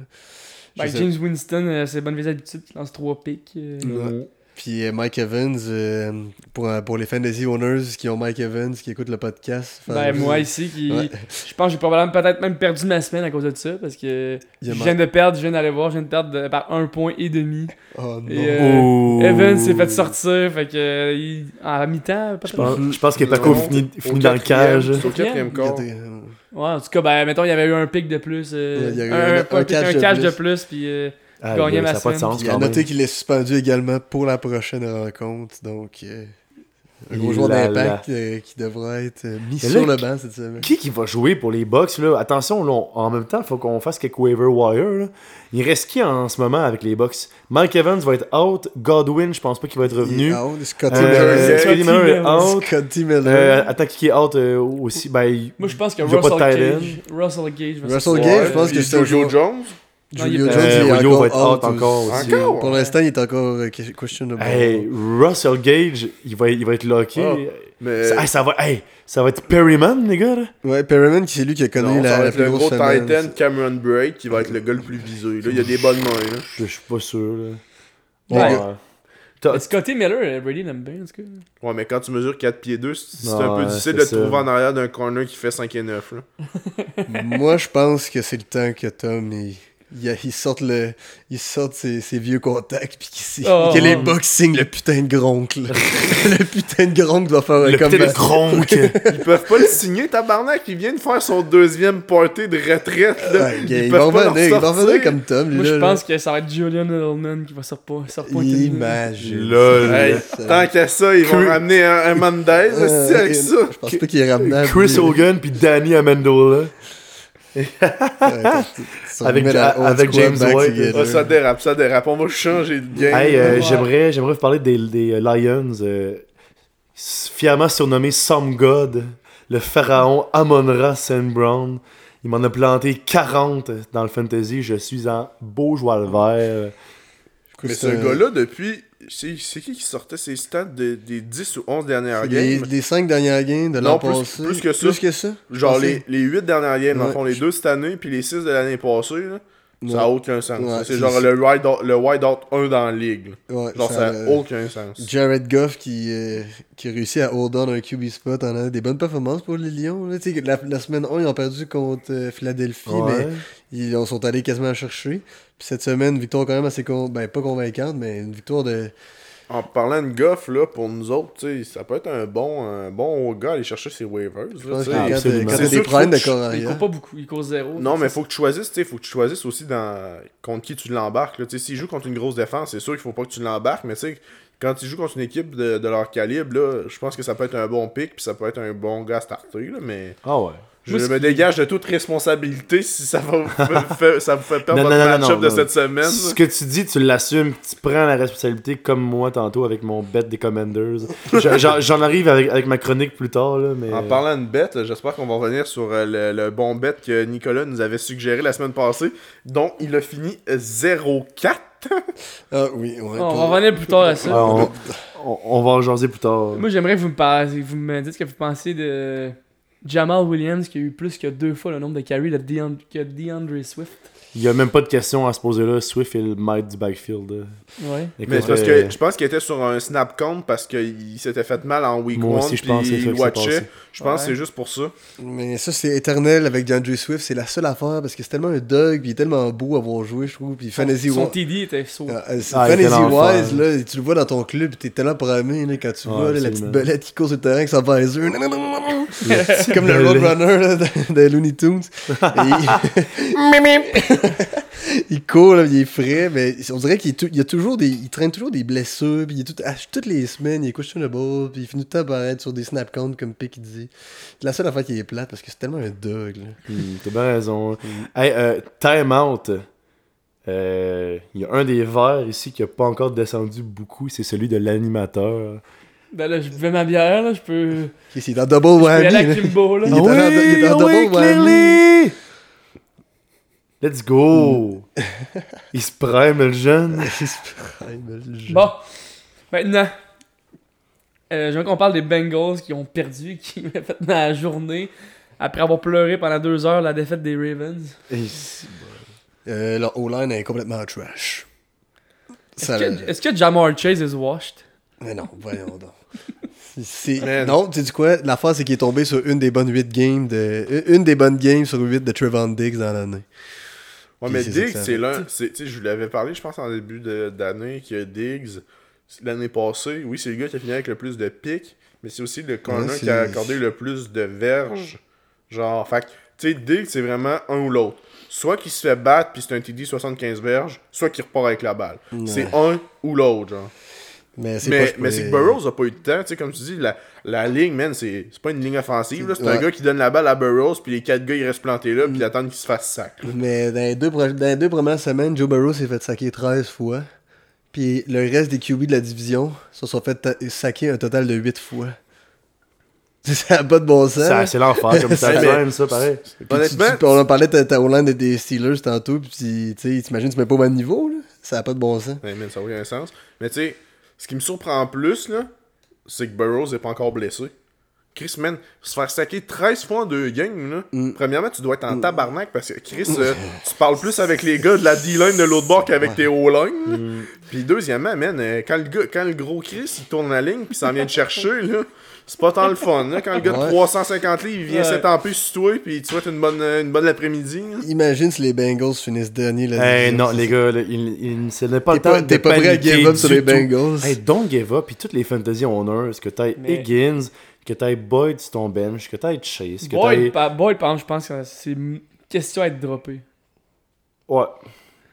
Ben, sais- James Winston, euh, ses bonnes vieilles habitudes, il lance 3 pics. euh, Ouais. Puis euh, Mike Evans, euh, pour, pour les fantasy owners qui ont Mike Evans, qui écoutent le podcast. Ben, moi ici, qui, Ouais. je pense que j'ai probablement peut-être même perdu ma semaine à cause de ça parce que je viens de perdre, je viens d'aller voir, je viens de perdre de- par un point et demi. Oh non. Et, euh, Oh. Evans s'est fait sortir, fait que il- en mi-temps, Je peut-être. pense, je pense que Paco finit, finit dans le cage. Au Quatrième. des- Ouais, en tout cas, ben, mettons, il y avait eu un pic de plus. euh, il y a eu un, un- catch de catch de plus. plus, puis euh, Ah, ma semaine. Il a noté qu'il est suspendu également pour la prochaine rencontre. Donc, euh, un gros joueur d'impact euh, qui devra être mis sur le banc cette semaine. Qui qui va jouer pour les Bucks là? Attention, là, on- en même temps, il faut qu'on fasse quelques waiver wire. Là. Il reste qui en ce moment avec les Bucks? Mike Evans va être out. Godwin, je pense pas qu'il va être revenu. Il est out. Scotty Euh, Miller. Est out. Scotty Miller. Euh, attends, qui est out euh, aussi? Ben, moi je pense que Russell. Gage, Russell Gage va Russell. Gage, je pense que c'est joueur- Jones. Julio Jones, euh, il est Julio va être out encore aussi. Pour l'instant, il est encore euh, questionable. Hey, Russell Gage, il va, il va être locké. Ah, Mais Ça, hey, ça va, hey, ça va être Perryman, les gars. Là. Ouais, Perryman, qui c'est lui qui a connu non, la, ça va la être plus le grosse gros semaine. Titan Cameron Break qui va être le gars le plus visé. Là, il y a des bonnes mains. Là. Je, je suis pas sûr. Là. Ouais. Mais Scotty Miller, euh, Brady l'aime bien en tout cas. Ouais, mais quand tu mesures 4 pieds 2, c'est Ouais, un peu difficile de te trouver en arrière d'un corner qui fait 5 et 9. Là. <laughs> Moi, je pense que c'est le temps que Tom, il, il, il sorte, le, il sorte ses, ses vieux contacts, puis qu'il- Oh. que les signent le putain de gronk. là. <laughs> le putain de gronk doit faire un Le comeback. petit Gronk. <laughs> Ils peuvent pas le signer, tabarnak. Il vient de faire son deuxième party de retraite. Là. Ouais, Ils il peuvent va pas revenir, il va sortir. revenir comme Tom. Moi là, je là. pense que ça va être Julian Edelman qui va se repointer. Imagine. Lol. Hey, tant qu'à ça, ils vont ramener un, un Mendez Euh, aussi avec ça. Je pense pas qu'il est ramenable. Chris Hogan puis Danny Amendola. Avec- avec James White. Ah, ça dérape, ça dérape. On va changer de game. Hey, euh, Ouais. j'aimerais, j'aimerais vous parler des, des Lions, euh, fièrement surnommé Some God, le pharaon Amon-Ra St. Brown. Il m'en a planté 40 dans le fantasy. Je suis en beau joie le vert. Mais ce gars-là, depuis. C'est c'est qui qui sortait ses stats de- des 10 ou 11 dernières games? les 5 dernières games de l'an Non, plus- passé. plus que ça. Plus que ça. Genre les, les 8 dernières games, dans le Ouais. fond, les 2 cette année, puis les 6 de l'année passée, là, ça n'a aucun sens. Ouais, c'est genre le wide out, le wide out 1 dans la ligue. Ouais, Genre ça n'a a- aucun sens. Jared Goff qui, euh, qui a réussi à hold on un QB spot en a des bonnes performances pour les Lions. là. La, la semaine 1, ils ont perdu contre euh, Philadelphie, Ouais. mais ils en sont allés quasiment chercher. Puis cette semaine, victoire quand même assez con... ben, pas convaincante, mais une victoire de. En parlant de Goff, là, pour nous autres, tu sais, ça peut être un bon, un bon gars à aller chercher ses waivers. Là, quand t'as- des problèmes de Il court pas beaucoup, il court zéro. Non, mais faut que tu choisisses, tu sais, faut que tu choisisses aussi dans contre qui tu l'embarques. là. Tu sais, s'il joue contre une grosse défense, c'est sûr qu'il faut pas que tu l'embarques, mais tu sais, quand il joue contre une équipe de, de leur calibre, là, je pense que ça peut être un bon pick, puis ça peut être un bon gars à starter, là, mais Ah ouais. Je Moi, me dégage de toute responsabilité si ça, va, <laughs> fait- ça vous fait perdre Non, votre match-up de non. cette semaine. Ce que tu dis, tu l'assumes, tu prends la responsabilité comme moi tantôt avec mon bet des Commanders. Je- <laughs> J'en arrive avec, avec ma chronique plus tard, là, mais... En parlant de bet, j'espère qu'on va revenir sur euh, le, le bon bet que Nicolas nous avait suggéré la semaine passée, dont il a fini 0-4. Ah oui, on pour- va revenir plus tard à ça. Ouais, on, on- on va en jaser plus tard. Moi, j'aimerais que vous me parlez, vous me dites ce que vous pensez de Jamal Williams qui a eu plus que deux fois le nombre de carries de Deand- que DeAndre Swift. Il y a même pas de question à se poser là. Swift est le maître du backfield. Ouais. Écoute, Mais parce euh, que je pense qu'il était sur un snap count parce qu'il s'était fait mal en week Moi 1 aussi, puis je pense que il watchait. Je pense que c'est juste pour ça. Mais ça, c'est éternel avec DeAndre Swift. C'est la seule affaire parce que c'est tellement un dog, puis il est tellement beau à voir jouer, je trouve. Puis Fantasy Son Wa- TD était saut. Ah, euh, Ah, Fantasy. Wise, là, tu le vois dans ton club, t'es tellement programmé là, quand tu vois là, la petite belette qui court sur le terrain avec son visor. petit <laughs> Comme le. Roadrunner de, de Looney Tunes. Et <laughs> <laughs> il... court, là, il est frais, mais on dirait qu'il il a toujours des, il traîne toujours des blessures, puis il est tout, à- toutes les semaines, il est questionable, puis il finit tout le temps par être sur des snap counts, comme Pick dit. C'est la seule affaire qui est plate, parce que c'est tellement un dog. Hmm, T'as bien raison. Hey, euh, time out. Euh, Il y a un des verts ici qui a pas encore descendu beaucoup, c'est celui de l'animateur. Ben là, je buvais ma bière, là, je peux. C'est dans double whammy. Il est en- il est en ah double oui, whammy. clearly! Let's go! <laughs> Il se prime, le jeune. Bon, maintenant, euh, je veux qu'on parle des Bengals qui ont perdu, <laughs> qui ont fait la journée après avoir pleuré pendant deux heures la défaite des Ravens. Euh, leur O-line est complètement trash. Est-ce que, est-ce que Jamar Chase is washed? Mais non, voyons donc. Non, tu sais quoi? L'affaire, c'est qu'il est tombé sur une des bonnes 8 games de... Une des bonnes games sur 8 de Trevon Diggs dans l'année. Ouais, mais Diggs, c'est l'un. c'est- Tu sais, je vous l'avais parlé, je pense, en début de- d'année, que Diggs, l'année passée, oui, c'est le gars qui a fini avec le plus de pics, mais c'est aussi le corner Ouais, qui a accordé le plus de verges. Genre, fait tu sais, Diggs, c'est vraiment un ou l'autre. Soit qu'il se fait battre, puis c'est un TD 75 verges, soit qu'il repart avec la balle. C'est un ou l'autre, genre. Mais c'est Mais, mais c'est que Burroughs a pas eu de temps, tu sais, comme tu dis, la, la ligne, man, c'est c'est pas une ligne offensive, là. C'est un gars qui donne la balle à Burroughs, puis les quatre gars, ils restent plantés là, puis ils attendent qu'il se fasse sac. là. Mais dans les, deux, pro- dans les deux premières semaines, Joe Burrow s'est fait saquer 13 fois. Puis le reste des QB de la division se sont fait ta- saquer un total de 8 fois. <laughs> Ça n'a pas de bon sens. C'est l'enfer, comme <laughs> ça, même, ça, pareil. Puis tu- Honnêtement, tu- on en parlait de ta Hollande et des Steelers tantôt, puis tu sais, t'imagines, tu mets pas au même niveau, là. Ça n'a pas de bon sens. Ouais, man, ça n'a aucun sens. Mais tu sais, ce qui me surprend plus, là, c'est que Burroughs n'est pas encore blessé. Chris, man, se faire saquer 13 fois en deux games, là. Mm. Premièrement, tu dois être en tabarnak parce que Chris, euh, tu parles plus avec les gars de la D-line de l'autre bord qu'avec tes O-line. Mm. Puis deuxièmement, man, euh, quand le, gars, quand le gros Chris il tourne la ligne puis s'en vient te chercher, là, c'est pas tant le fun. Là, quand le gars de Ouais. 350 livres il vient Ouais. s'étamper sur toi puis tu souhaites une bonne, une bonne après-midi. là. Imagine si les Bengals finissent dernier la Hey, non, les gars, là, il, il, ce n'est pas T'es le temps pas, de t'es pas prêt à give up sur les. Bengals? Hey, don't give up. Puis toutes les fantasy owners, que t'aies Mais- Higgins, que t'aies Boyd sur ton bench, que t'aies Chase, que Boyd, Boyd, par exemple, je pense que c'est une question à être droppé. Ouais.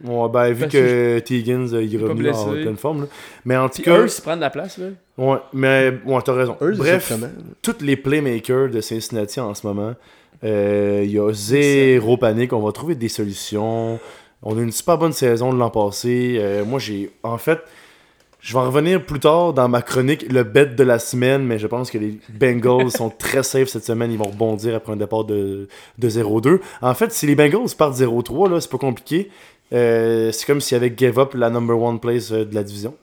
Ouais, ben, vu Parce que T. Higgins, euh, il est revenu en pleine forme, là. Mais en tout cas... eux, s'ils prennent de la place, là. Ouais, mais... Ouais, t'as raison. Eux, Bref, tous les playmakers de Cincinnati en ce moment, euh, il y a zéro panique. On va trouver des solutions. On a une super bonne saison de l'an passé. Euh, moi, j'ai. En fait, je vais en revenir plus tard dans ma chronique, le bet de la semaine, mais je pense que les Bengals sont <laughs> très safe cette semaine. Ils vont rebondir après un départ de, de 0-2. En fait, si les Bengals partent 0-3, là, c'est pas compliqué. Euh, c'est comme s'ils avaient give up la number one place euh, de la division.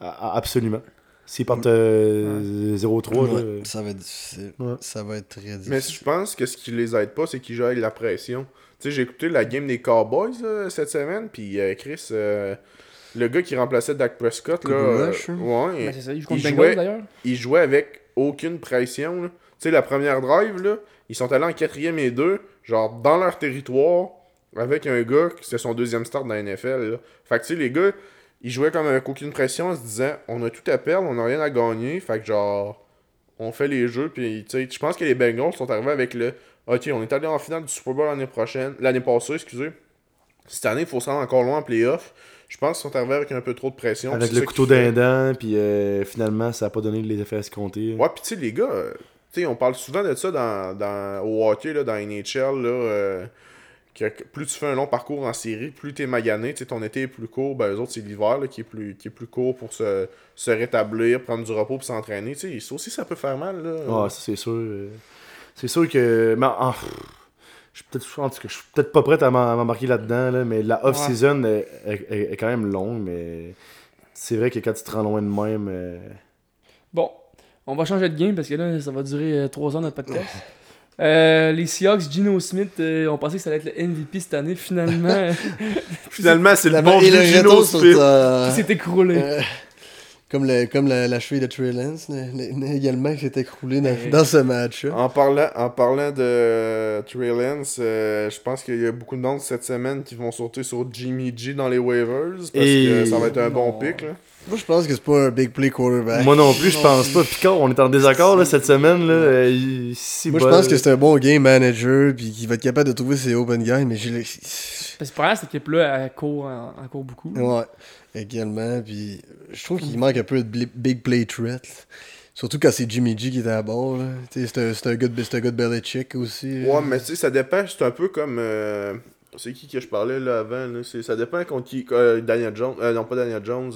A- a- absolument. S'ils partent euh, 0-3, là, Ouais, ça va être difficile. Ouais. Ça va être très difficile. Mais je pense que ce qui les aide pas, c'est qu'ils jouent avec la pression. Tu sais, j'ai écouté la game des Cowboys là, cette semaine, puis euh, Chris, euh, le gars qui remplaçait Dak Prescott, là, euh, hein? ouais, Ben, c'est ça, il Bengals, jouait- d'ailleurs. il jouait avec aucune pression. Tu sais, la première drive, là, ils sont allés en quatrième et deux, genre dans leur territoire, avec un gars qui c'était son deuxième start dans la NFL. Là. Fait que tu sais, les gars, ils jouaient comme avec aucune pression en se disant on a tout à perdre, on a rien à gagner. Fait que genre, on fait les jeux, puis tu sais, je pense que les Bengals sont arrivés avec le ok, on est allé en finale du Super Bowl l'année prochaine, l'année passée, excusez. Cette année, il faut se rendre encore loin en playoff. Je pense qu'ils sont arrivés avec un peu trop de pression. Avec le couteau d'un dent, puis euh, finalement, ça a pas donné les effets escomptés. Ouais, pis tu sais, les gars, tu sais, on parle souvent de ça dans, dans, au hockey, là, dans NHL, là, euh, que plus tu fais un long parcours en série, plus t'es magané, tu sais, ton été est plus court, ben eux autres, c'est l'hiver, qui est plus, qui est plus court pour se, se rétablir, prendre du repos, puis s'entraîner, tu sais, ça aussi, ça peut faire mal, là. Ouais, ça c'est sûr. euh, C'est sûr que. mais, ah, je suis peut-être en tout cas, je suis peut-être pas prêt à m'embarquer là-dedans, là, mais la off-season est, est- est- est quand même longue, mais c'est vrai que quand tu te rends loin de même. euh, Bon, on va changer de game parce que là, ça va durer 3 ans notre podcast. <laughs> Euh, les Seahawks, Gino Smith, euh, on pensait que ça allait être le MVP cette année. Finalement, euh, <laughs> Finalement, c'est le La- bon vieux Gino Smith. il s'est écroulé. Euh, comme le, comme la, la cheville de Trey Lance, également, qui s'est écroulée dans, ce match-là. En parlant, en parlant de Trey Lance, euh, je pense qu'il y a beaucoup de monde cette semaine qui vont sauter sur Jimmy G dans les waivers parce Et- que ça va être un bon Non. pick. Là. Moi, je pense que c'est pas un big play quarterback. Moi non plus, je pense pas. Picard, on est en désaccord là, cette semaine. Là. Euh, Moi, je pense que c'est un bon game manager, puis qu'il va être capable de trouver ses open guys, mais j'ai le... Parce que pour cette équipe-là, elle court, en- elle court beaucoup. Ouais, également. Puis je trouve qu'il manque un peu de big play threat. Surtout quand c'est Jimmy G qui est à bord. C'est un, c'est un, gars de- c'est un gars de Belichick aussi. là. Ouais, mais tu sais, ça dépend. C'est un peu comme. euh, c'est qui que je parlais là avant là, Ça dépend contre qui. euh, Daniel Jones. euh, non, pas Daniel Jones.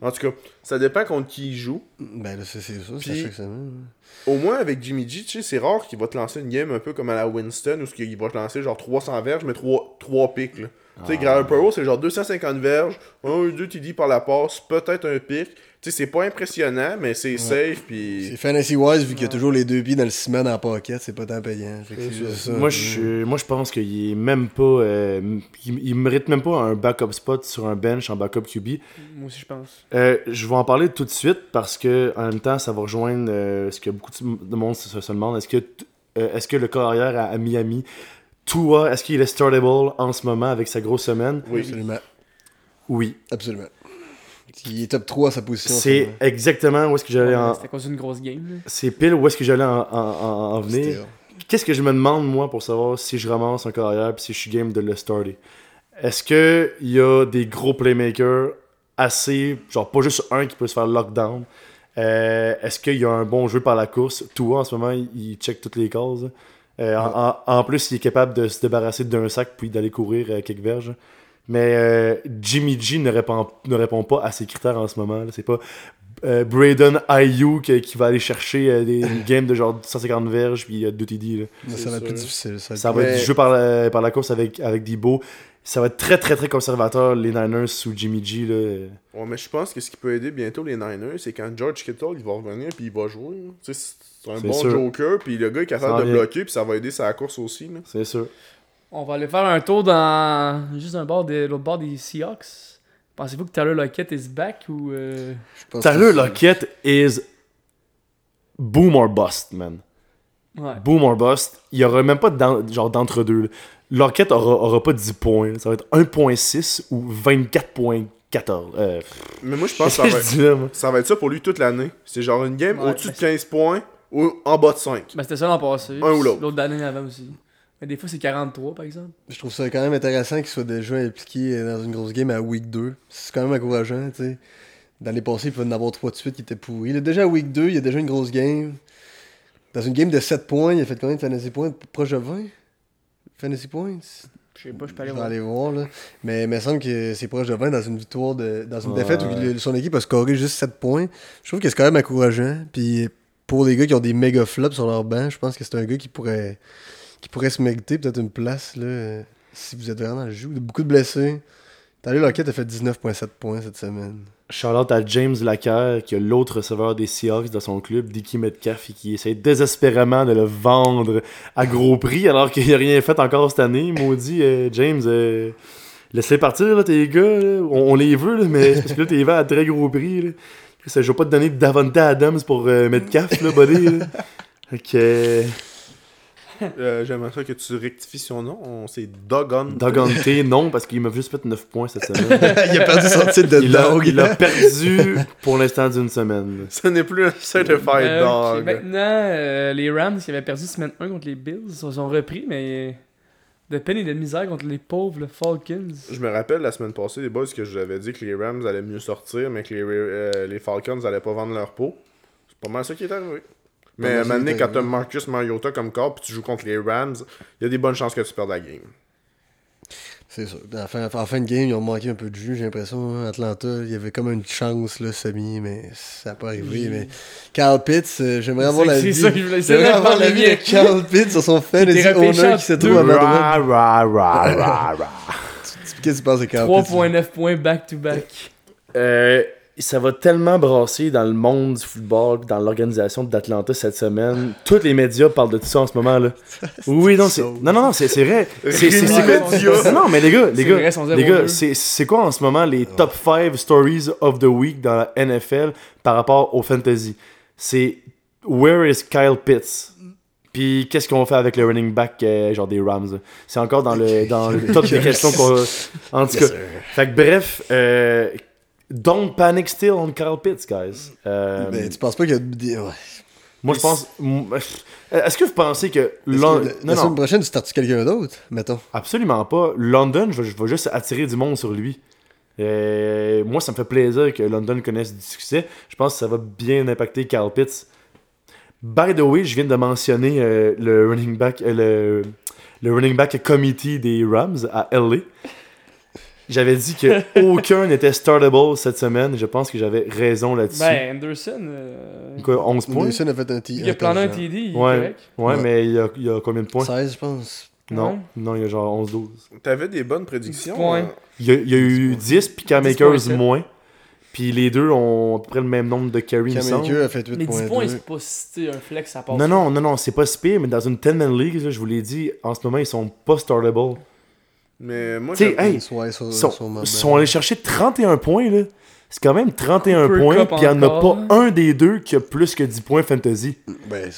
En tout cas, ça dépend contre qui il joue. Ben là, c'est ça, c'est chaque semaine. Au moins avec Jimmy G, tu sais, c'est rare qu'il va te lancer une game un peu comme à la Winston où il va te lancer genre 300 verges mais 3, 3 pics. là. Tu sais, Garoppolo, c'est genre 250 verges, 1 ou 2 TD par la passe, peut-être un pic. Sais, c'est pas impressionnant, mais c'est safe. Puis C'est fantasy-wise, vu qu'il y a toujours les deux pieds dans le ciment dans la pocket, c'est pas tant payant. Fait que c'est juste ça. Moi je, moi, je pense qu'il est même pas. euh, il, il mérite même pas un backup spot sur un bench en backup QB. Moi aussi, je pense. Euh, je vais en parler tout de suite parce que en même temps, ça va rejoindre euh, ce que beaucoup de monde se, se demande. Est-ce que, euh, est-ce que le carrière à, à Miami, Tua, est-ce qu'il est startable en ce moment avec sa grosse semaine? Oui. Absolument. Oui. Absolument. Il est top 3 à sa position. C'est exactement où est-ce que j'allais Ouais, en. C'était à cause d'une grosse game. C'est pile où est-ce que j'allais en, en, en- en venir. Qu'est-ce que je me demande, moi, pour savoir si je ramasse un carrière puis si je suis game de le starter? Est-ce qu'il y a des gros playmakers assez, genre pas juste un qui peut se faire lockdown? Euh, Est-ce qu'il y a un bon jeu par la course? Tout en ce moment, il, check toutes les cases. Euh, en, en- en plus, il est capable de se débarrasser d'un sac puis d'aller courir euh, quelques verges. Mais euh, Jimmy G ne répond, ne répond pas à ces critères en ce moment. là. C'est pas euh, Braden Ayuk qui, qui va aller chercher euh, des, <laughs> une game de genre 150 verges puis euh, 2 TD. là. Ça va être plus difficile. Ça va être Ça va Mais- être du jeu par la, par la course avec, avec Debo. Ça va être très très très conservateur les Niners sous Jimmy G. Là. Ouais, mais je pense que ce qui peut aider bientôt les Niners, c'est quand George Kittle il va revenir puis il va jouer. c'est un bon sûr. joker, puis le gars est capable de bloquer, puis ça va aider sa course aussi. Là. C'est sûr. On va aller faire un tour dans juste un bord de l'autre bord des Seahawks. Pensez-vous que Tyler Lockett is back ou euh, Tyler Lockett is boom or bust, man. ouais. Boom or bust. Il y aura même pas d'en- genre d'entre-deux. là. Lockett aura, aura pas 10 points. Ça va être 1.6 ou 24.14. Euh, Mais moi, je pense que ça va, moi? ça va être ça pour lui toute l'année. C'est genre une game Ouais, au-dessus de ben, 15 points ou en bas de 5. Ben, c'était ça l'an passé. Un ou l'autre. L'autre d'année avant aussi. Mais des fois, c'est 43 par exemple. Je trouve ça quand même intéressant qu'il soit déjà impliqué dans une grosse game à week 2. C'est quand même encourageant, tu sais. Dans les passés, il pouvait en avoir 3 de suite qui étaient pourris. Là, déjà à week 2, il y a déjà une grosse game. Dans une game de 7 points, il a fait combien de fantasy points? Proche de 20 Fantasy points? Je sais pas, je peux Je aller vais voir. aller voir, là. Mais il me semble que c'est proche de 20 dans une victoire, de, dans une Ouais. défaite où il- son équipe a scoré juste 7 points. Je trouve que c'est quand même encourageant. Puis pour les gars qui ont des méga flops sur leur banc, je pense que c'est un gars qui pourrait, qui pourrait se mériter peut-être une place, là, euh, si vous êtes vraiment le jeu. Beaucoup de blessés. Tyler Lockett a fait 19,7 points cette semaine. Shout-out à James Lacker, qui a l'autre receveur des Seahawks dans son club, Dicky Metcalf, et qui essaie désespérément de le vendre à gros prix, alors qu'il n'a rien fait encore cette année. Maudit, euh, James, euh, laissez partir, là, tes gars. On, les veut, là, mais parce que là, t'es vends à très gros prix. Là. Ça, je vais pas te donner Davante Adams pour euh, Metcalf, là, buddy. là. Que, <laughs> euh, Euh, J'aimerais ça que tu rectifies son nom. On- C'est Dogon. Dogante, <laughs> non, parce qu'il m'a juste fait 9 points cette semaine. <laughs> il a perdu son titre de Il a, dog. il a perdu pour l'instant d'une semaine. Ce n'est plus un certified Euh, ok, dog. Maintenant, euh, les Rams qui avaient perdu semaine 1 contre les Bills, ils se sont repris, mais de peine et de misère contre les pauvres Falcons. Je me rappelle la semaine passée, les boys, que je vous avais dit que les Rams allaient mieux sortir, mais que les, euh, les Falcons allaient pas vendre leur peau. C'est pas mal ça qui est arrivé. Mais ça qui maintenant, est quand t'as. Marcus Mariota comme corps, puis tu joues contre les Rams, il y a des bonnes chances que tu perdes la game. C'est ça. En fin, en fin de game, ils ont manqué un peu de jus, j'ai l'impression. hein. Atlanta, il y avait comme une chance, là, semi, mais ça n'a pas arrivé. Mais Carl Pitts, euh, j'aimerais avoir la C'est vie. ça que je voulais J'aimerais avoir la vie de Carl Pitts sur son fantasy T'es repêché owner qui se trouve à ma droite. Ra, ra, ra, ra, ra. <laughs> Qu'est-ce que tu penses de Carl Pitts? 3.9 points back-to-back. Euh, ça va tellement brasser dans le monde du football, dans l'organisation d'Atlanta cette semaine. Tous les médias parlent de tout ça en ce moment là. <laughs> Oui, non, c'est non non non, c'est c'est vrai. C'est. Non mais les gars, les C'est vrai, gars, les 0-2. gars, c'est c'est quoi en ce moment les top 5 stories of the week dans la NFL par rapport au fantasy? C'est where is Kyle Pitts? Puis qu'est-ce qu'on fait avec le running back euh, genre des Rams? C'est encore dans le dans le <laughs> top des questions qu'on en tout cas. Fait que bref, euh, don't panic still on Kyle Pitts, guys. Euh, Ben, tu penses pas qu'il y a des. Ouais. moi, je pense. m- Est-ce que vous pensez que. Lon- que la, non, la non, semaine prochaine, tu startes quelqu'un d'autre, mettons? absolument pas. London, je vais, je vais juste attirer du monde sur lui. Euh, moi, ça me fait plaisir que London connaisse du succès. Je pense que ça va bien impacter Kyle Pitts. By the way, je viens de mentionner euh, le running back, euh, le, le running back committee des Rams à LA. J'avais dit que <laughs> aucun n'était startable cette semaine. Je pense que j'avais raison là-dessus. Ben, Anderson, euh, Quoi, 11 points? Anderson a fait un T. il a plané un TD, il est Ouais. correct. Ouais, Ouais. mais il y a, il y a combien de points? 16, je pense. Non, Ouais. non, il y a genre 11-12. T'avais des bonnes prédictions. Hein? Il y a, il y a eu 10, puis Cam 10 Akers points sept. moins. Puis les deux ont à peu près le même nombre de carries, il me semble. A fait Mais 10 points, 8.2. c'est pas si un flex, ça passe. Non, non, non, non, c'est pas si pire, mais dans une 10-man league, là, je vous l'ai dit, en ce moment, ils sont pas startable. Mais moi, hey, Ils sont, sont, allés chercher 31 points, là. C'est quand même 31 Cooper points, puis il y en a pas un des deux qui a plus que 10 points fantasy. Ben,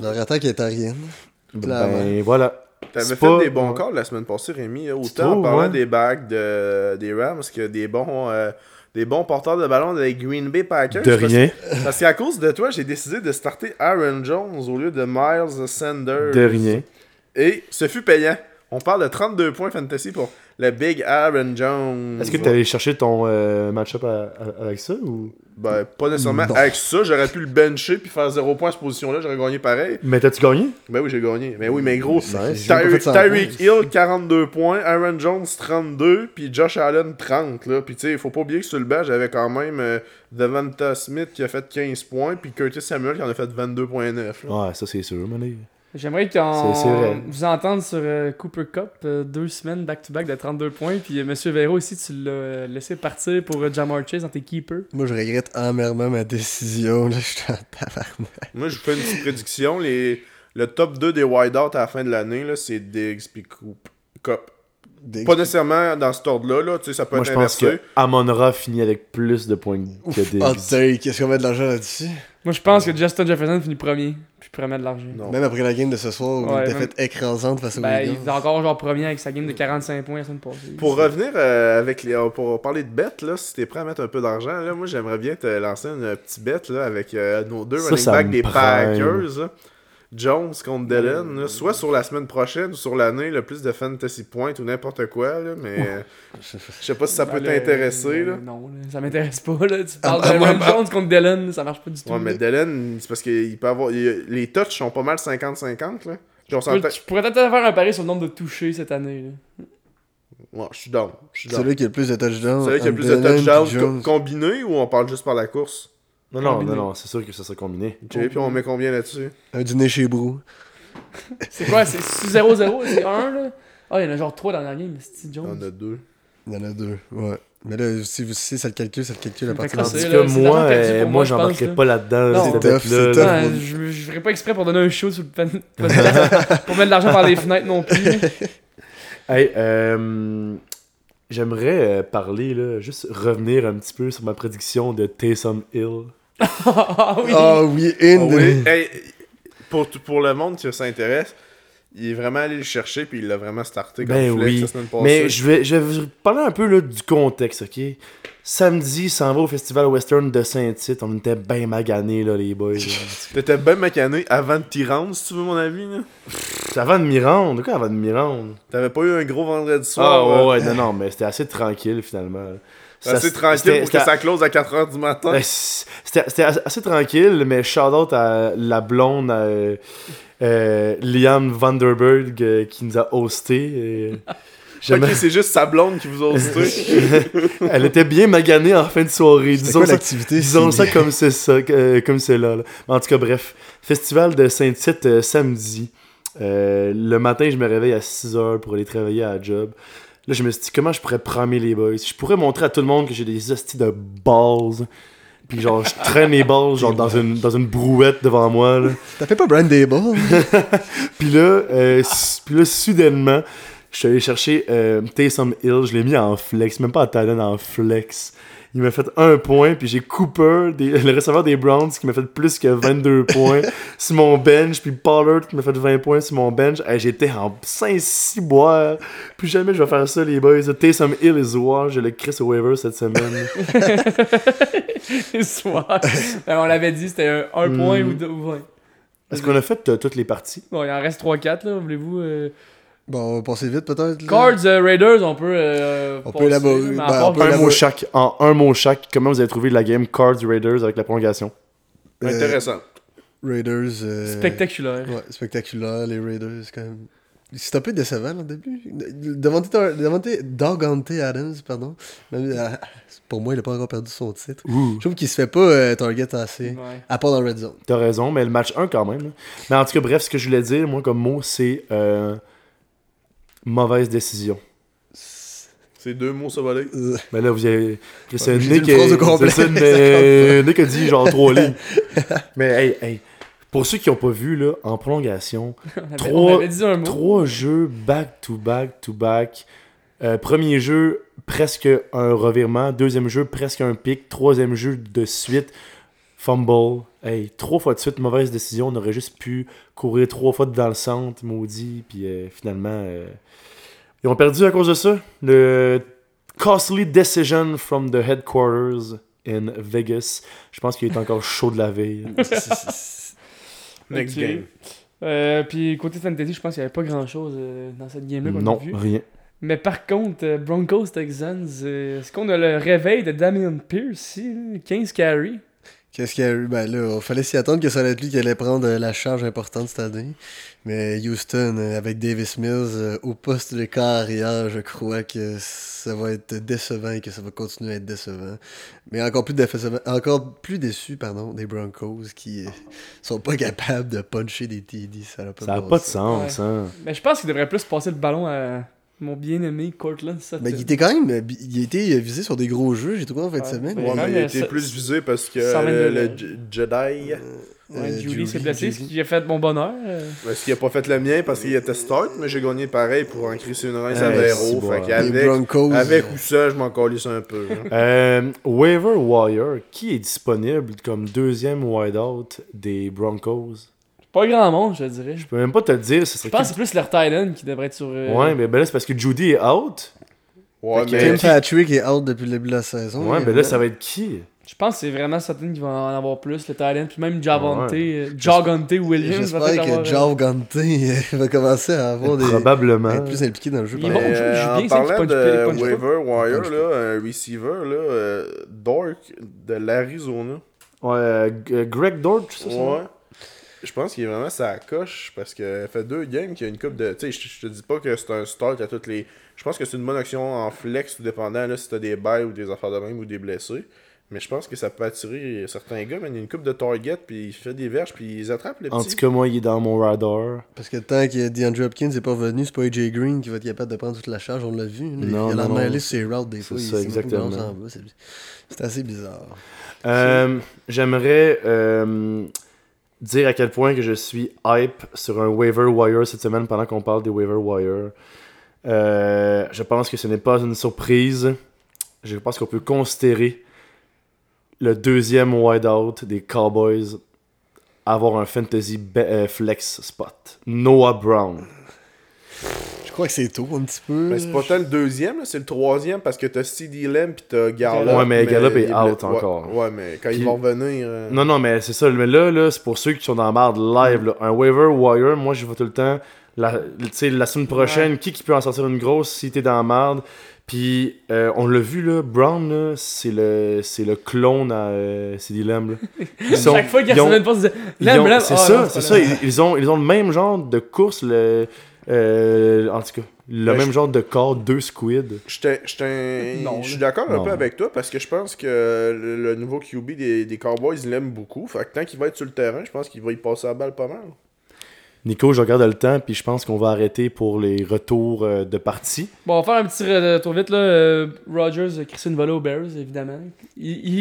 leur attaque est à rien. Ben voilà. T'avais fait pas- des bons calls la semaine passée, Rémi. Autant en parlant ouais? des bags de, des Rams que des bons, euh, des bons porteurs de ballon des Green Bay Packers. De Parce- rien, Parce qu'à cause de toi, j'ai décidé de starter Aaron Jones au lieu de Miles Sanders. de rien. Et ce fut payant. On parle de 32 points fantasy pour le Big Aaron Jones. Est-ce que t'es allé chercher ton euh, match-up à- à- avec ça ou... Ben, pas nécessairement Non. avec ça. J'aurais pu le bencher puis faire 0 points à cette position-là. J'aurais gagné pareil. Mais t'as-tu gagné? Ben oui, j'ai gagné. Mais oui, mais gros. Tyreek. Hill, 42 points. Aaron Jones, 32. Puis Josh Allen, 30. Là. Puis tu sais, il faut pas oublier que sur le banc, j'avais quand même euh, Devonta Smith qui a fait 15 points. Puis Curtis Samuel qui en a fait 22,9. là. Ouais, ça c'est sûr, mané. J'aimerais qu'on vous entende sur euh, Cooper Cup, euh, deux semaines back-to-back de 32 points. Puis euh, Monsieur Véro aussi, tu l'as euh, laissé partir pour euh, Jamar Chase dans tes keepers. Moi, je regrette amèrement ma décision. Là, je suis en tabarnak. Moi, je vous fais une petite prédiction. Les... Le top 2 des wideouts à la fin de l'année, là, c'est Diggs puis Cup. Pas nécessairement dans cet ordre-là. Là. Tu sais, ça peut Moi, être je pense inversé. que Amon-Ra finit avec plus de points que des. Ah, t'es, qu'est-ce qu'on met de l'argent là-dessus? Moi, je pense que Justin Jefferson finit premier. Puis promet de l'argent. Même après la game de ce soir, où Ouais, une même- défaite écrasante face aux Ben, il est encore genre premier avec sa game de 45 points la semaine passée. Pour revenir euh, avec les. euh, Pour parler de bêtes, là, si t'es prêt à mettre un peu d'argent, là, moi j'aimerais bien te lancer une petite bête là, avec euh, nos deux Ça, running backs des. Packers. Jones contre Dylan, là, soit sur la semaine prochaine ou sur l'année, le plus de fantasy points ou n'importe quoi, là, mais euh, je sais pas si ça peut Ben, t'intéresser. Non, ça m'intéresse pas. Là. Tu parles Ah, de moi, bah- Jones contre Dylan, ça marche pas du tout. Ouais, mais. Dylan, c'est parce qu'il peut avoir. il- les touches sont pas mal 50-50. là. Je pourrais- s'entend- Je pourrais peut-être faire un pari sur le nombre de touchés cette année. là. Ouais, je suis down. Celui qui a le plus de touchdowns. Celui qui a le plus de touchdowns co- combinés ou on parle juste par la course? Non, non, Combiné. non, non, c'est sûr que ça sera combiné. Ok, puis on met combien là-dessus? Un dîner chez Brou. C'est quoi C'est 0-0 C'est 1 là? Ah, il y en a genre 3 dans la game, Steve On Jones. a deux. Il y en a deux. Ouais. Mais là, si, vous- si ça le calcule, ça le calcule à partir de. Tandis là, que moi, euh, moi, moi, je j'embarquerais pense, pas là-dedans. C'est tough, c'est tough. Je, je ferais pas exprès pour donner un show sur le pan- <laughs> pour mettre de l'argent par les fenêtres non plus. Hey, euh, j'aimerais euh, parler, là, juste revenir un petit peu sur ma prédiction de Taysom Hill. Ah oui. Ah oui, in Oh the-. Hey, pour, pour le monde qui s'intéresse, il est vraiment allé le chercher puis il l'a vraiment starté comme Ben flex oui. la semaine passée. Mais je vais, je vais vous parler un peu là, du contexte, ok? Samedi, ça en va au Festival Western de Saint-Tite. On était bien maganés, là, les boys. là. <laughs> T'étais bien macané avant de t'y rendre, si tu veux mon avis. là? Pff, avant de m'y rendre? Quoi, avant de m'y rendre? T'avais pas eu un gros vendredi Ah, soir. ouais, euh, ouais, non, non, mais c'était assez tranquille, finalement. Assez tranquille c'était- pour que ça close à 4h du matin. Ben, C'était assez tranquille, mais shout-out à la blonde euh, euh, Liam Vanderberg euh, qui nous a hosté. et ok, j'aimais- c'est juste sa blonde qui vous a hosté. <laughs> Elle était bien maganée en fin de soirée. Disons quoi ça, l'activité? disons ça comme c'est ça, euh, comme c'est là, là. En tout cas, bref. Festival de Saint-Tite euh, samedi. Euh, le matin, je me réveille à 6h pour aller travailler à la job. Là, je me suis dit, comment je pourrais promer les boys? Je pourrais montrer à tout le monde que j'ai des hosties de balls. Puis genre, je traîne mes balls genre dans une, dans une brouette devant moi. Là. <laughs> T'as fait pas Brand Dable? <laughs> Puis là, euh, s- puis là, soudainement, je suis allé chercher euh, Taysom Hill. Je l'ai mis en flex, même pas en talent, en flex. Il m'a fait un point, puis j'ai Cooper, des- <laughs> le receveur des Browns, qui m'a fait plus que 22 <laughs> points sur mon bench, puis Pollard qui m'a fait 20 points sur mon bench. Hey, J'étais en 5-6 bois. Plus jamais je vais faire ça, les boys. Taysom Hill is war. Je le Chris au waiver cette semaine. Soir. Ben, on l'avait dit, c'était un, point Hmm. ou deux. ou ouais. Est-ce qu'on a fait euh, toutes les parties? Bon, il en reste 3-4, là. Voulez-vous. euh, Bon, on va passer vite peut-être. Cards euh, Raiders, on peut. euh, On peut élaborer. Ben, part- on peut Un élaborer. mot chaque. En un mot chaque, comment vous avez trouvé la game Cards Raiders avec la prolongation? Euh, Intéressant. Raiders. euh, Spectaculaire. Ouais, spectaculaire, les Raiders, quand même. C'est un peu décevant, au début. Devante, Devante, Dogante Adams, pardon. Même, euh, pour moi, il a pas encore perdu son titre. Ouh. Je trouve qu'il se fait pas euh, target assez, Ouais. à part dans Red Zone. T'as raison, mais le match 1 quand même. Mais en tout cas, bref, ce que je voulais dire, moi, comme mot, c'est euh, mauvaise décision. C'est deux mots savolés. <laughs> Euh, Mais là, vous avez. C'est Nick, c'est ça, ça mais <laughs> Nick a dit genre trois <laughs> lignes. Mais hey, hey, pour ceux qui n'ont pas vu, là, en prolongation, On avait, Trois- on avait dit un mot. trois jeux back-to-back-to-back. Euh, premier jeu, presque un revirement. Deuxième jeu, presque un pic. Troisième jeu de suite, fumble. Hey, trois fois de suite, mauvaise décision. On aurait juste pu courir trois fois dans le centre, maudit. Puis euh, finalement, euh, ils ont perdu à cause de ça. Le costly decision from the headquarters in Vegas. Je pense qu'il est encore <laughs> chaud de la veille. <laughs> Next game. Euh, puis côté fantasy, je pense qu'il n'y avait pas grand chose dans cette game-là qu'on non, a vu. rien. Mais par contre, euh, Broncos Texans, euh, est-ce qu'on a le réveil de Damian Pierce ici là? 15 carry Qu'est-ce qu'il y a eu? Ben là, il fallait s'y attendre que ça allait être lui qui allait prendre euh, la charge importante cette année. Mais Houston, euh, avec Davis Mills euh, au poste de carrière, je crois que ça va être décevant et que ça va continuer à être décevant. Mais encore plus, encore plus déçu pardon, des Broncos qui sont pas capables de puncher des TD. Ça n'a pas, Ça n'a bon pas de sens. sens, hein. Mais je pense qu'il devrait plus passer le ballon à mon bien-aimé Cortland Sutton. Mais Ben, il était quand même. euh, Il a été visé sur des gros jeux, j'ai trouvé en fin de Ouais. semaine. Ouais, Ouais, mais il été ça- plus visé parce que 122 le, Jedi. Ouais, Euh, Julie s'est blessé, ce qui a fait mon bonheur. euh. Parce qu'il a pas fait le mien parce qu'il était start, mais j'ai gagné pareil pour en crisser une rince à zéro. avec euh, ou ça, je m'en calisse un peu. hein. <laughs> Euh, Waiver Wire, qui est disponible comme deuxième wideout des Broncos? Pas grand monde, je dirais. Je Je peux même pas te le dire, ce serait pense que c'est plus leur Titan qui devrait être sur. euh, Ouais, mais ben là, c'est parce que Judy est out. Ouais, Fait que- Tim Patrick est out depuis le début de la saison. Ouais, mais ben là, ça va être qui? Je pense que c'est vraiment Sutton qui va en avoir plus, le Titan. Puis même Javante, Ouais. euh, Javante Williams va J'espère peut-être avoir. que euh, Jao Gante va commencer à avoir des. Probablement. être plus impliqué dans le jeu. Par vont exemple. euh, je joue en bien ça, parlant punch ils punch waiver wire, punch là, un receiver, là, euh, Dork de l'Arizona. Ouais, euh, G- Greg Dort, c'est ça nom? Ouais. Je pense qu'il est vraiment sa coche parce que fait deux games qu'il y a une coupe de. Tu sais, je te dis pas que c'est un start à toutes les. Je pense que c'est une bonne action en flex, tout dépendant là, si t'as des bails ou des affaires de même ou des blessés. Mais je pense que ça peut attirer certains gars. Mais il y a une coupe de target, puis il fait des verges, puis ils attrapent les En petits. tout cas, moi, il est dans mon radar. Parce que tant que DeAndre Hopkins n'est pas revenu, c'est pas AJ Green qui va être capable de prendre toute la charge, on l'a vu. là. Non, il a la non, sur ses routes des C'est fois. où exactement. C'est c'est assez bizarre. Euh, J'aimerais euh, dire à quel point que je suis hype sur un waiver wire cette semaine pendant qu'on parle des waiver wire. Euh, je pense que ce n'est pas une surprise. Je pense qu'on peut considérer le deuxième wideout des Cowboys avoir un fantasy euh, flex spot. Noah Brown. Je crois que c'est tôt un petit peu. Mais c'est pas tant le deuxième, là, c'est le troisième parce que t'as CD Lamb pis t'as Gallup. Ouais, mais Gallup est out encore. Ouais, mais quand Puis- ils vont revenir. euh, Non, non, mais c'est ça. Mais là, là c'est pour ceux qui sont dans la marde live. là. Un waiver wire, moi, je vois tout le temps. La, tu sais, la semaine prochaine, qui, qui peut en sortir une grosse si t'es dans la marde? Puis, euh, on l'a vu, là, Brown, là, c'est le, c'est le clone à euh, CD Lamb. là. <laughs> Ils sont- Chaque fois qu'il y a ont- une passe. C'est Ah, ça, non, c'est ça. Ils, ils ont, ils ont le même genre de course, le, euh, en tout cas, le Ben, même je- genre de corps, deux squids. Je suis d'accord un peu avec toi parce que je pense que le, le nouveau QB des, des Cowboys, il l'aime beaucoup. Fait que tant qu'il va être sur le terrain, je pense qu'il va y passer la balle pas mal. Nico, je regarde le temps, puis je pense qu'on va arrêter pour les retours euh, de partie. Bon, on va faire un petit retour vite là. Euh, Rogers volée aux Bears, évidemment.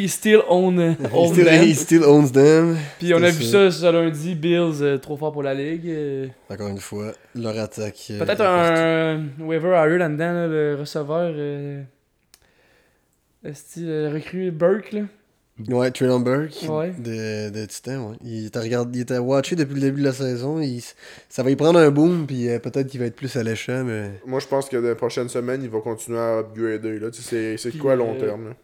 Still own, euh, He own still, them. he still owns them. Puis on a vu ça ce lundi, Bills euh, trop fort pour la ligue. euh, Encore une fois, leur attaque. euh, Peut-être un waiver hire là-dedans, là, le receveur. Euh, est-ce que le recrue Burke là Ouais, Traylon Burke Ouais. de, de Titan, ouais. Il était, regardé, il était watché depuis le début de la saison. Il, ça va y prendre un boom, puis euh, peut-être qu'il va être plus alléchant, mais. Moi, je pense que dans les prochaines semaines, il va continuer à upgrader. Là. Tu sais, C'est quoi à long euh, terme? là?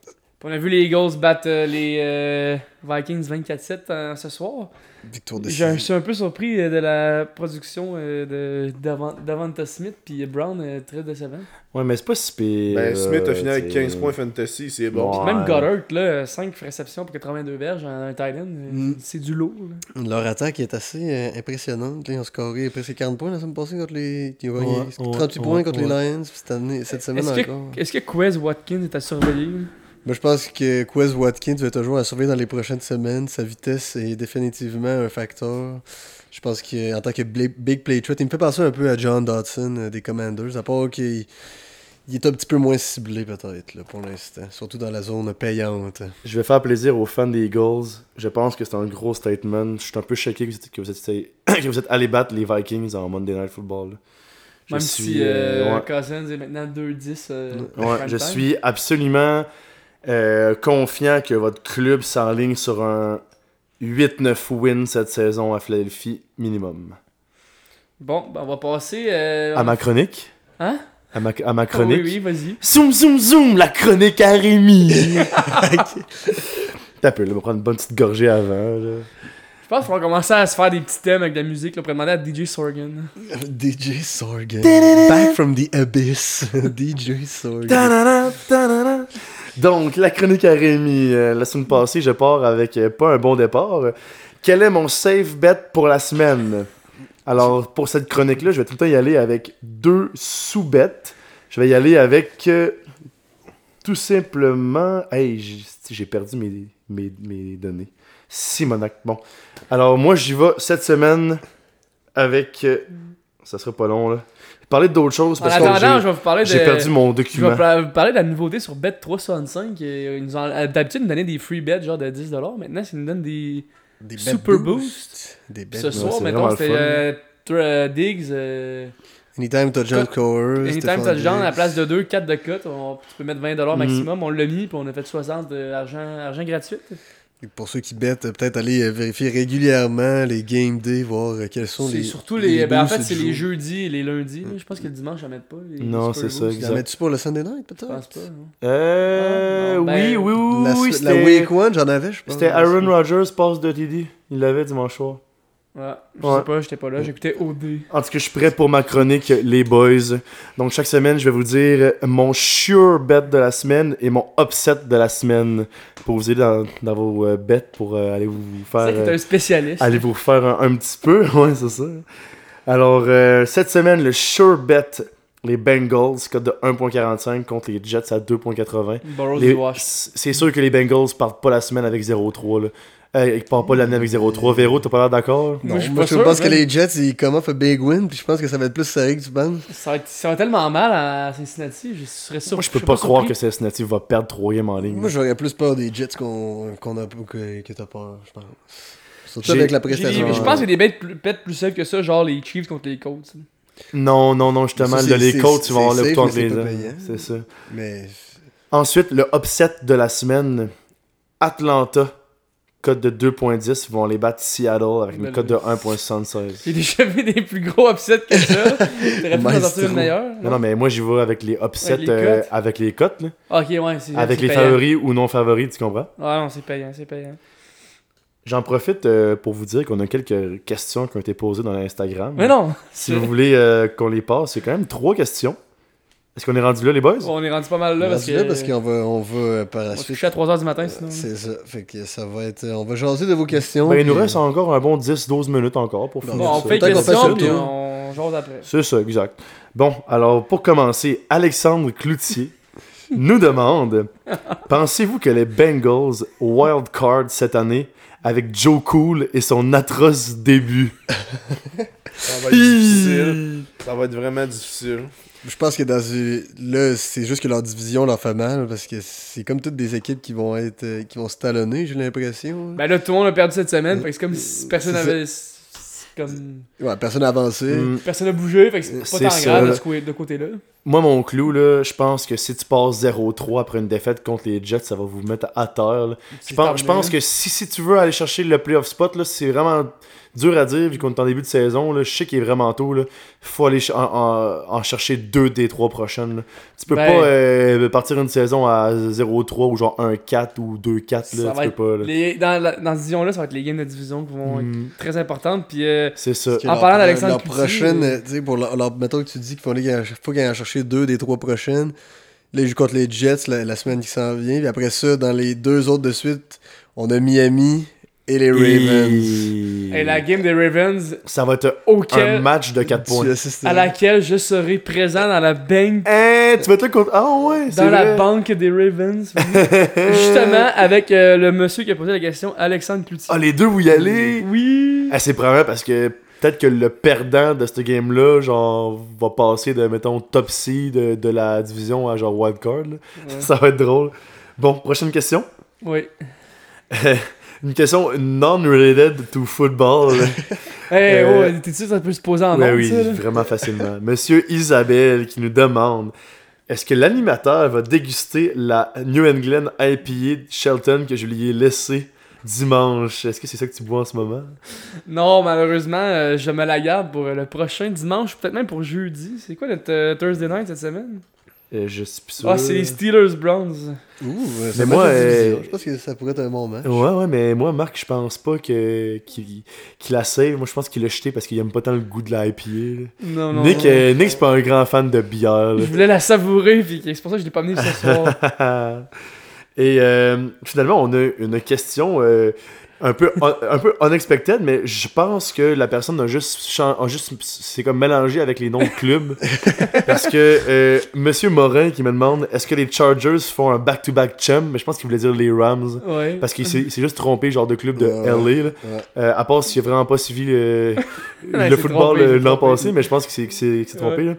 On a vu les Eagles battre euh, les euh, Vikings 24-7 euh, ce soir. Victoire de J'ai- Je suis un peu surpris euh, de la production euh, de Davant- Davanta Smith puis Brown euh, très décevant. Ouais, mais c'est pas si pire. Ben, Smith a fini avec t'sais. 15 points fantasy, c'est bon. Ouais. Même Goddard, là, 5 réceptions pour 82 verges en un tight end, Mm. c'est du lourd. là. Leur attaque est assez impressionnante. Ils ont scoré presque 40 points la semaine passée contre les. Ils ont gagné Ouais, 38 ouais, points contre ouais. les Lions, puis cette, année, cette semaine Est-ce que, encore. est-ce que Quez Watkins est à surveiller? Moi, je pense que Quez Watkins va toujours à surveiller dans les prochaines semaines. Sa vitesse est définitivement un facteur. Je pense qu'en tant que big play threat, il me fait penser un peu à John Dodson euh, des Commanders, à part qu'il il est un petit peu moins ciblé peut-être là, pour l'instant, surtout dans la zone payante. Je vais faire plaisir aux fans des Eagles. Je pense que c'est un gros statement. Je suis un peu choqué que vous êtes, que vous êtes, <coughs> que vous êtes allé battre les Vikings en Monday Night Football. Je Même suis, si euh, euh, ouais. Cousins est maintenant 2-10. euh, Ouais, je time. suis absolument euh, confiant que votre club s'enligne sur un 8-9 win cette saison à Philadelphie minimum. Bon, ben on va passer. euh, À ma chronique Hein? À ma, à ma chronique Oui, oui, vas-y. Zoom, zoom, zoom, la chronique à Rémi <laughs> T'as peu, là, on va prendre une bonne petite gorgée avant. Là. Je pense qu'on va commencer à se faire des petits thèmes avec de la musique. Là, on pourrait demander à DJ Sorgan. <laughs> DJ Sorgan. Back from the abyss. <laughs> DJ Sorgan. Donc, la chronique à Rémi. euh, la semaine passée, je pars avec euh, pas un bon départ. Quel est mon safe bet pour la semaine? Alors, pour cette chronique-là, je vais tout le temps y aller avec deux sous-bêtes. Je vais y aller avec euh, tout simplement. Hey, j'ai j'ai perdu mes, mes, mes données. Simonac. Bon. Alors, moi, j'y vais cette semaine avec. ça sera pas long, là. Je vais parler d'autres choses En parce que attendant, j'ai- je vais vous parler de. j'ai perdu mon Je vais document. vous parler de la nouveauté sur Bet365. euh, Ils nous ont- euh, D'habitude, ils nous donnaient des free bets genre de 10$. Maintenant, ils nous donnent des. Des Super boosts. boost. Des bet Ce soir, c'est c'était fun. euh, euh, Diggs. euh, Anytime touchdown Cut. scorer. Anytime Stephon touchdown, à la place de 2, 4 de cut. on- tu peux mettre 20$ Mm. maximum. On l'a mis, puis on a fait 60 de argent, argent gratuit. Pour ceux qui bettent, euh, peut-être aller euh, vérifier régulièrement les game day, voir euh, quels sont C'est les. surtout les. ben, en fait, c'est les jeudis et les lundis. Je pense que le dimanche, j'en mets pas. les Non, c'est ça, Boosts. Tu en exact. mets-tu pour le Sunday night, Je peut-être pense pas. non. Euh. Ah, non, oui, ben, oui, oui, La, oui. la c'était- week one, j'en avais, je pense. C'était Aaron Rodgers, passe de TD. Il l'avait dimanche soir. Ouais, je Ouais. sais pas, j'étais pas là. J'écoutais OD. En tout cas, je suis prêt pour ma chronique, les boys. Donc, chaque semaine, je vais vous dire mon sure bet de la semaine et mon upset de la semaine pour vous aider dans, dans vos euh, bets pour euh, aller vous C'est faire. ça qui est euh, un spécialiste. Allez vous faire un, un petit peu, <laughs> ouais, c'est ça. Alors, cette semaine, le sure bet, les Bengals, code de 1.45 contre les Jets à 2.80. Burrows Les- du Wash. C'est sûr que les Bengals partent pas la semaine avec 0-3. Euh, ils partent pas l'année avec 0-3. Véro, t'as pas l'air d'accord? Non, Moi, je moi, pas je sûr, pense que man. les Jets, ils come off a big win, puis je pense que ça va être plus serré que tu penses. Ça va, être- ça va tellement mal à Cincinnati. Je serais sûr. Moi, je peux pas croire que Cincinnati va perdre 3 games en ligne. Moi, j'aurais plus peur des Jets qu'on qu'on a que, que t'as peur, je pense. Surtout avec la prestation. Je pense qu'il y a des bêtes plus, bêtes plus safe que ça, genre les Chiefs contre les Colts. Non, non, non, justement, Ça, les Colts, ils vont avoir le c'est les pas. C'est ça. Mais Ensuite, le upset de la semaine, Atlanta, code de 2.10, ils vont les battre Seattle avec une Ben code de là. 1.76. J'ai déjà vu des plus gros upsets que ça. <laughs> T'aurais pu en sortir une meilleure. Non, non, mais moi, j'y vais avec les upsets, Avec les euh, cotes? avec les cotes, là. Ok, ouais, c'est avec les payant. favoris ou non favoris, tu comprends? Ouais, non, c'est payant, c'est payant. J'en profite euh, pour vous dire qu'on a quelques questions qui ont été posées dans l'Instagram. Mais non! Si vous voulez euh, qu'on les passe, c'est quand même trois questions. Est-ce qu'on est rendu là, les boys? On est rendu pas mal là parce que. là parce qu'on va, on va euh, par on la se suite. coucher à 3h du matin sinon. C'est ça. Fait que ça va être. On va jaser de vos questions. Ben, il nous reste encore un bon 10-12 minutes encore pour Bon, finir Bon, on ça. fait une Peut-être qu'on fait question ça, puis on jase après. C'est ça, exact. Bon, alors pour commencer, Alexandre Cloutier <laughs> nous demande Pensez-vous que les Bengals wild card cette année avec Joe Cool et son atroce début? <laughs> Ça va être difficile. Ça va être vraiment difficile. Je pense que dans une- là, c'est juste que leur division leur fait mal parce que c'est comme toutes des équipes qui vont être euh, qui vont se talonner, j'ai l'impression. Ben là, tout le monde a perdu cette semaine, que c'est comme si personne C'est ça. avait. c'est Comme. Ouais, personne n'a avancé. Mm. Personne n'a bougé, fait que c'est pas tant ça, grave là. de ce côté-là. Moi, mon clou, là, je pense que si tu passes 0-3 après une défaite contre les Jets, ça va vous mettre à terre. Je pense, je pense terminé. que si, si tu veux aller chercher le playoff spot, là, c'est vraiment dur à dire vu qu'on est en début de saison. Là. Je sais qu'il est vraiment tôt. Il faut aller ch- en, en- en chercher deux des trois prochaines. là. Tu peux Ben- pas euh, partir une saison à 0-3 ou genre 1-4 ou 2-4. Ça Là, va tu être peux pas. là. Les- dans, la, dans cette division-là, ça va être les games de division qui vont Mm. être très importantes. Puis euh, C'est ça. En leur- parlant d'Alexandre Leur Cloutier, prochaine, euh, tu sais, pour leur, leur- mettons que tu dis qu'il faut aller, faut en chercher deux des trois prochaines. Là, ils jouent contre les Jets la, la semaine qui s'en vient. Puis après ça, dans les deux autres de suite, on a Miami et les Ravens. et la game des Ravens, Ça va être auquel, un match de 4 points. À laquelle je serai présent dans la banque, Hein, tu vas être là contre. Ah ouais, c'est dans la vrai. banque des Ravens. <laughs> Justement, avec euh, le monsieur qui a posé la question, Alexandre Cloutier. Ah, les deux, vous y allez? Oui. Ah, c'est probablement parce que peut-être que le perdant de ce game-là, genre, va passer de, mettons, top seed de, de la division à genre wildcard. Ouais. <laughs> Ça va être drôle. Bon, prochaine question. Oui. <laughs> Une question non-related to football. <laughs> Hey, Euh, oh, t'es sûr que ça peut se poser en Ouais, ondes, oui, ça, vraiment facilement. <laughs> Monsieur Isabelle qui nous demande est-ce que l'animateur va déguster la New England IPA Shelton que je lui ai laissé dimanche? Est-ce que c'est ça que tu bois en ce moment? Non, malheureusement, euh, je me la garde pour le prochain dimanche, peut-être même pour jeudi. C'est quoi notre euh, Thursday night cette semaine? Euh, Je suis plus sûr. Ah, c'est les Steelers Browns. Ouh, ouais, Mais moi, euh, je pense que ça pourrait être un bon match. Ouais, ouais, mais moi, Marc, je pense pas que qu'il la save. Moi, je pense qu'il l'a jeté parce qu'il aime pas tant le goût de la IPA. là. Non, non. Nick, non. euh, Nick c'est pas un grand fan de bière. là. Je voulais la savourer, puis c'est pour ça que je l'ai pas amené ce soir. <laughs> Et euh, finalement, on a une question euh, un peu un, un peu unexpected, mais je pense que la personne a juste a juste c'est comme mélangé avec les noms de clubs <laughs> parce que euh, Monsieur Morin qui me demande est-ce que les Chargers font un back-to-back champ, mais je pense qu'il voulait dire les Rams. Ouais. Parce qu'il s'est juste trompé, genre de club de Ouais, LA. là. ouais. Euh, à part s'il a vraiment pas suivi <laughs> euh, Ouais, le football l'an passé, mais je pense qu'il s'est- qu'il s'est qu'il s'est trompé. là.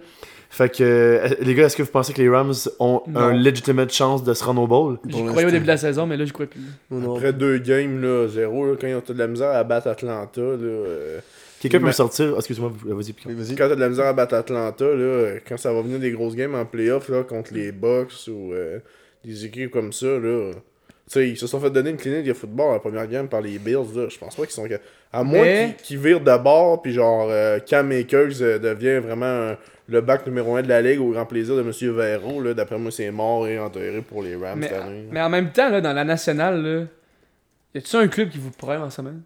Fait que, les gars, est-ce que vous pensez que les Rams ont Non. un legitimate chance de se rendre au bowl? J'y croyais au début de la saison, mais là, j'y crois plus. Après deux games, là, zéro, là, quand ils ont de la misère à battre Atlanta, là, euh, Quelqu'un peut me sortir? Ah, Excuse-moi, vas-y. Vas-y. quand t'as de la misère à battre Atlanta, là, quand ça va venir des grosses games en playoff là, contre les Bucks ou euh, des équipes comme ça, là. Tu sais, ils se sont fait donner une clinique de football à la première game par les Bills, là. Je pense pas qu'ils sont. À moins Mais- qu'ils qu'ils virent de bord, puis genre, euh, Cam Akers euh, devient vraiment euh, le back numéro 1 de la ligue au grand plaisir de M. Vero, là. D'après moi, c'est mort et enterré pour les Rams Mais, cette année. mais en même temps, là, dans la nationale, là, y a-tu un club qui vous prime en semaine?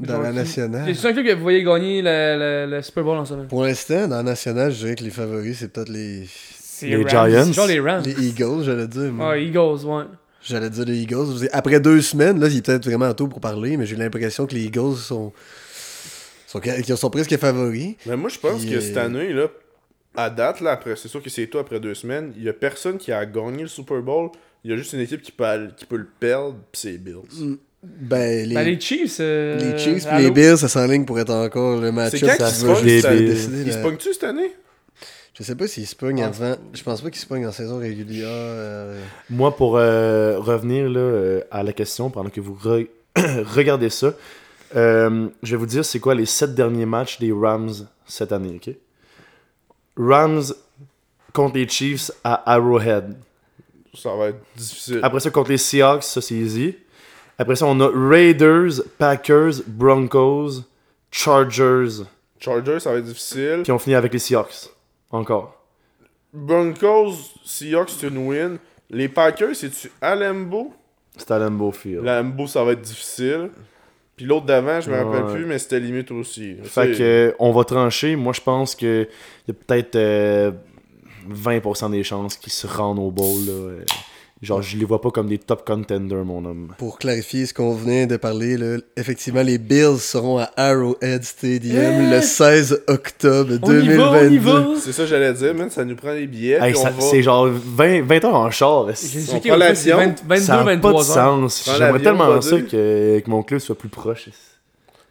Dans Genre la qui- nationale. Y a-tu un club que vous voyez gagner le, le- le Super Bowl en semaine? Pour l'instant, dans la nationale, je dirais que les favoris, c'est peut-être les, Les Rams. Giants. Genre les Rams. les Eagles, j'allais dire. moi. Ouais, Eagles, ouais. J'allais dire les Eagles. Après deux semaines, là, il est peut-être vraiment tôt pour parler, mais j'ai l'impression que les Eagles sont, sont, sont presque favoris. Mais moi, je pense Puis, que euh, cette année, là, à date, là, après, c'est sûr que c'est toi après deux semaines, il y a personne qui a gagné le Super Bowl. Il y a juste une équipe qui peut, aller- qui peut le perdre, pis c'est les Bills. Ben, les, Ben, les Chiefs. euh, les Chiefs et allô? les Bills, ça s'enligne pour être encore le match C'est quand ça qu'ils se pognent Ils se la- pognent-tu cette année? Je sais pas s'ils se pognent Ah. avant. Je pense pas qu'ils se pognent en saison régulière. euh, Moi, pour euh, revenir là, euh, à la question, pendant que vous re- <coughs> regardez ça, euh, je vais vous dire c'est quoi les sept derniers matchs des Rams cette année, ok? Rams contre les Chiefs à Arrowhead. Ça va être difficile. Après ça, contre les Seahawks, ça c'est easy. Après ça, on a Raiders, Packers, Broncos, Chargers. Chargers, ça va être difficile. Puis on finit avec les Seahawks. Encore. Broncos, Seahawks, c'est une win. Les Packers, c'est-tu à Lambeau? C'est à Lambeau Field. Lambeau, ça va être difficile. Puis l'autre d'avant, je me rappelle Ouais. plus, mais c'était limite aussi. Fait que on va trancher. Moi, je pense que y a peut-être euh, 20% des chances qu'ils se rendent au bowl. Là. Genre, je les vois pas comme des top contenders, mon homme. Pour clarifier ce qu'on venait de parler, là, effectivement, les Bills seront à Arrowhead Stadium Yeah. le 16 octobre On y va, on y 2022. va. C'est ça, j'allais dire, man, ça nous prend les billets. Hey, on va... c'est genre 20, 20 heures en char. On checké prend l'avion. 20 22, Ça n'a pas de 23 heures. sens. J'aimerais tellement ça que, que mon club soit plus proche.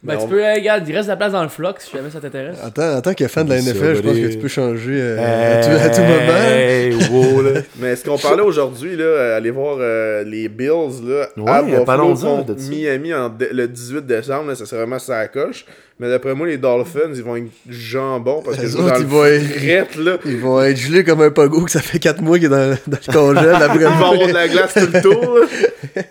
Ben, tu on- peux, euh, regarde, il reste de la place dans le flox si jamais ça t'intéresse. En tant, en tant que fan de la NFL, je pense que tu peux changer euh, à, tout, à tout moment. Hey, wow, là. <laughs> Mais est-ce qu'on parlait aujourd'hui, là, aller voir euh, les Bills là, Ouais, à Buffalo parlons-en contre. Miami en le 18 décembre, là, ça serait vraiment ça coche. Mais d'après moi, les Dolphins, ils vont être jambon parce que Les autres, ils le vont être- frette, là. Ils vont être gelés comme un pogo que ça fait 4 mois qu'il est dans, dans le congèle. Ils vont avoir de la glace tout le tour. <laughs>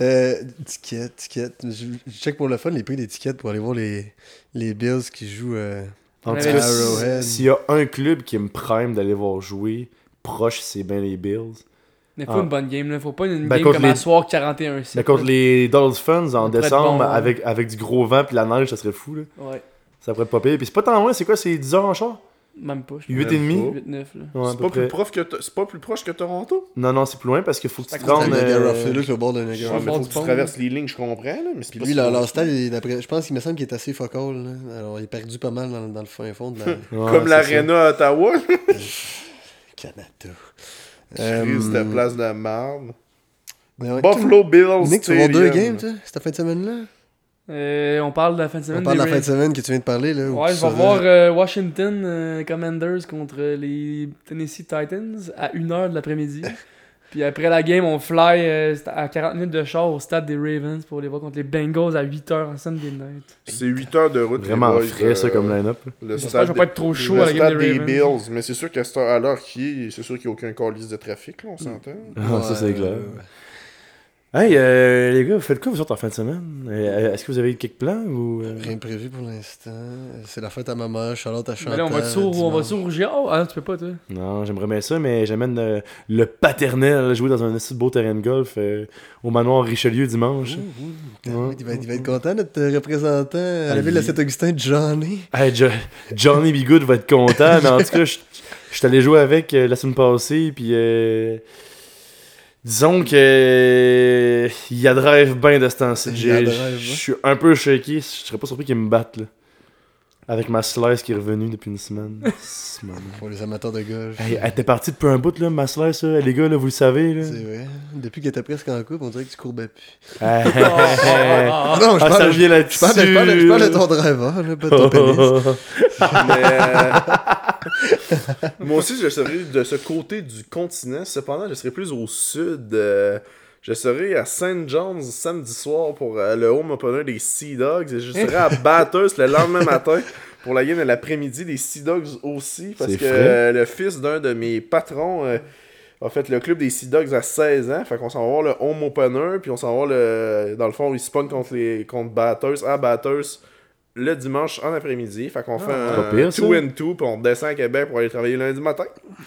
Euh, ticket, ticket. Je, je check pour le fun les prix des tickets pour aller voir les, les Bills qui jouent. euh, En tout cas, Arrowhead. s'il y a un club qui me prime d'aller voir jouer, proche, c'est bien les Bills. Mais faut Ah. une bonne game, là. Faut pas une Ben, game contre comme les- à soir 41 Mais contre les Dolphins en décembre, bon, hein. avec, avec du gros vent puis la neige, ça serait fou. Là. Ouais, Ça pourrait être pas pire. Puis c'est pas tant loin, c'est quoi? C'est 10 heures en char? Même pas. je 8 Même et demi? Pas. 8 9 là. Ouais, à C'est pas, près. plus proche que c'est pas plus proche que Toronto? Non, non, c'est plus loin parce qu'il faut que tu te rendes. le Niagara euh, Falls, le bord de Niagara bord faut que tu traverses les lignes, je comprends. Là, mais c'est Puis pas lui, leur, stade, il je pense qu'il me semble qu'il est assez focal. Là. Alors, il est perdu pas mal dans, dans le fin fond de la <laughs> ouais, Comme l'Arena à Ottawa. <laughs> Canada. Christ, Euh, de place de marde. Buffalo Bills. Nick, tu vas voir deux games, toi, cette fin de semaine-là? Euh, on parle de la fin de semaine. On parle de la fin de semaine que tu viens de parler, là. Ouais, je vais voir euh, Washington euh, Commanders contre les Tennessee Titans à 1h de l'après-midi. <laughs> Puis après la game, on fly euh, à 40 minutes de char au stade des Ravens pour les voir contre les Bengals à 8h en Sunday night. C'est 8 heures de route. Vraiment boys, frais, ça, comme line-up. Le J'espère que je stade, vais pas être trop chaud le à la game stade des des Ravens. Bills. Mais c'est sûr qu'à cette heure- à l'heure qui est, c'est sûr qu'il n'y a aucun calice de trafic, là, on s'entend. Ah, ça, c'est clair. Hey, euh, les gars, vous faites quoi vous autres en fin de semaine? Euh, Est-ce que vous avez quelques plans ou. euh? Rien de prévu pour l'instant. C'est la fête à ma mère, Charlotte à Mais Chantal. là, on va sur, on va dimanche. sur Géant. Oh, ah, tu peux pas, toi? Non, j'aimerais bien ça, mais j'amène euh, le paternel jouer dans un assez beau terrain de golf euh, au manoir Richelieu dimanche. Ouh, ouh, Ouais. il, va, il va être content, notre représentant à la ville de Saint-Augustin, Johnny. Hey, Jo- Johnny Bigood va être content, mais en tout cas, je je suis allé jouer avec euh, la semaine passée, puis euh, disons que il y a drive bien de ce temps-ci. Je suis un peu shaky, je serais pas surpris qu'ils me battent, là. Avec ma slice qui est revenue depuis une semaine. <laughs> Semaine. Pour les amateurs de golf. Hey, elle était partie depuis un bout, là, ma slice, là. les gars, là, vous le savez. Là. C'est vrai. Depuis qu'elle était presque en couple, on dirait que tu courbais plus. <laughs> Non, je ah, ça parle, revient je là-dessus. parle, je parle, je parle de ton driver, là, pas de ton pénis. <laughs> Mais, euh, Moi aussi, je serais de ce côté du continent. Cependant, je serais plus au sud. euh, Je serai à St. John's samedi soir pour euh, le home opener des Sea Dogs. Et je <laughs> serai à Bathurst le lendemain matin pour la game de l'après-midi des Sea Dogs aussi. Parce que euh, le fils d'un de mes patrons a fait le club des Sea Dogs à 16 ans. Fait qu'on s'en va voir le home opener. Puis on s'en va voir le. Dans le fond, ils spawnent contre, les... contre Bathurst à Bathurst le dimanche en après-midi. Fait qu'on fait pas un pire, ça. 2 and 2 puis on descend à Québec pour aller travailler lundi matin.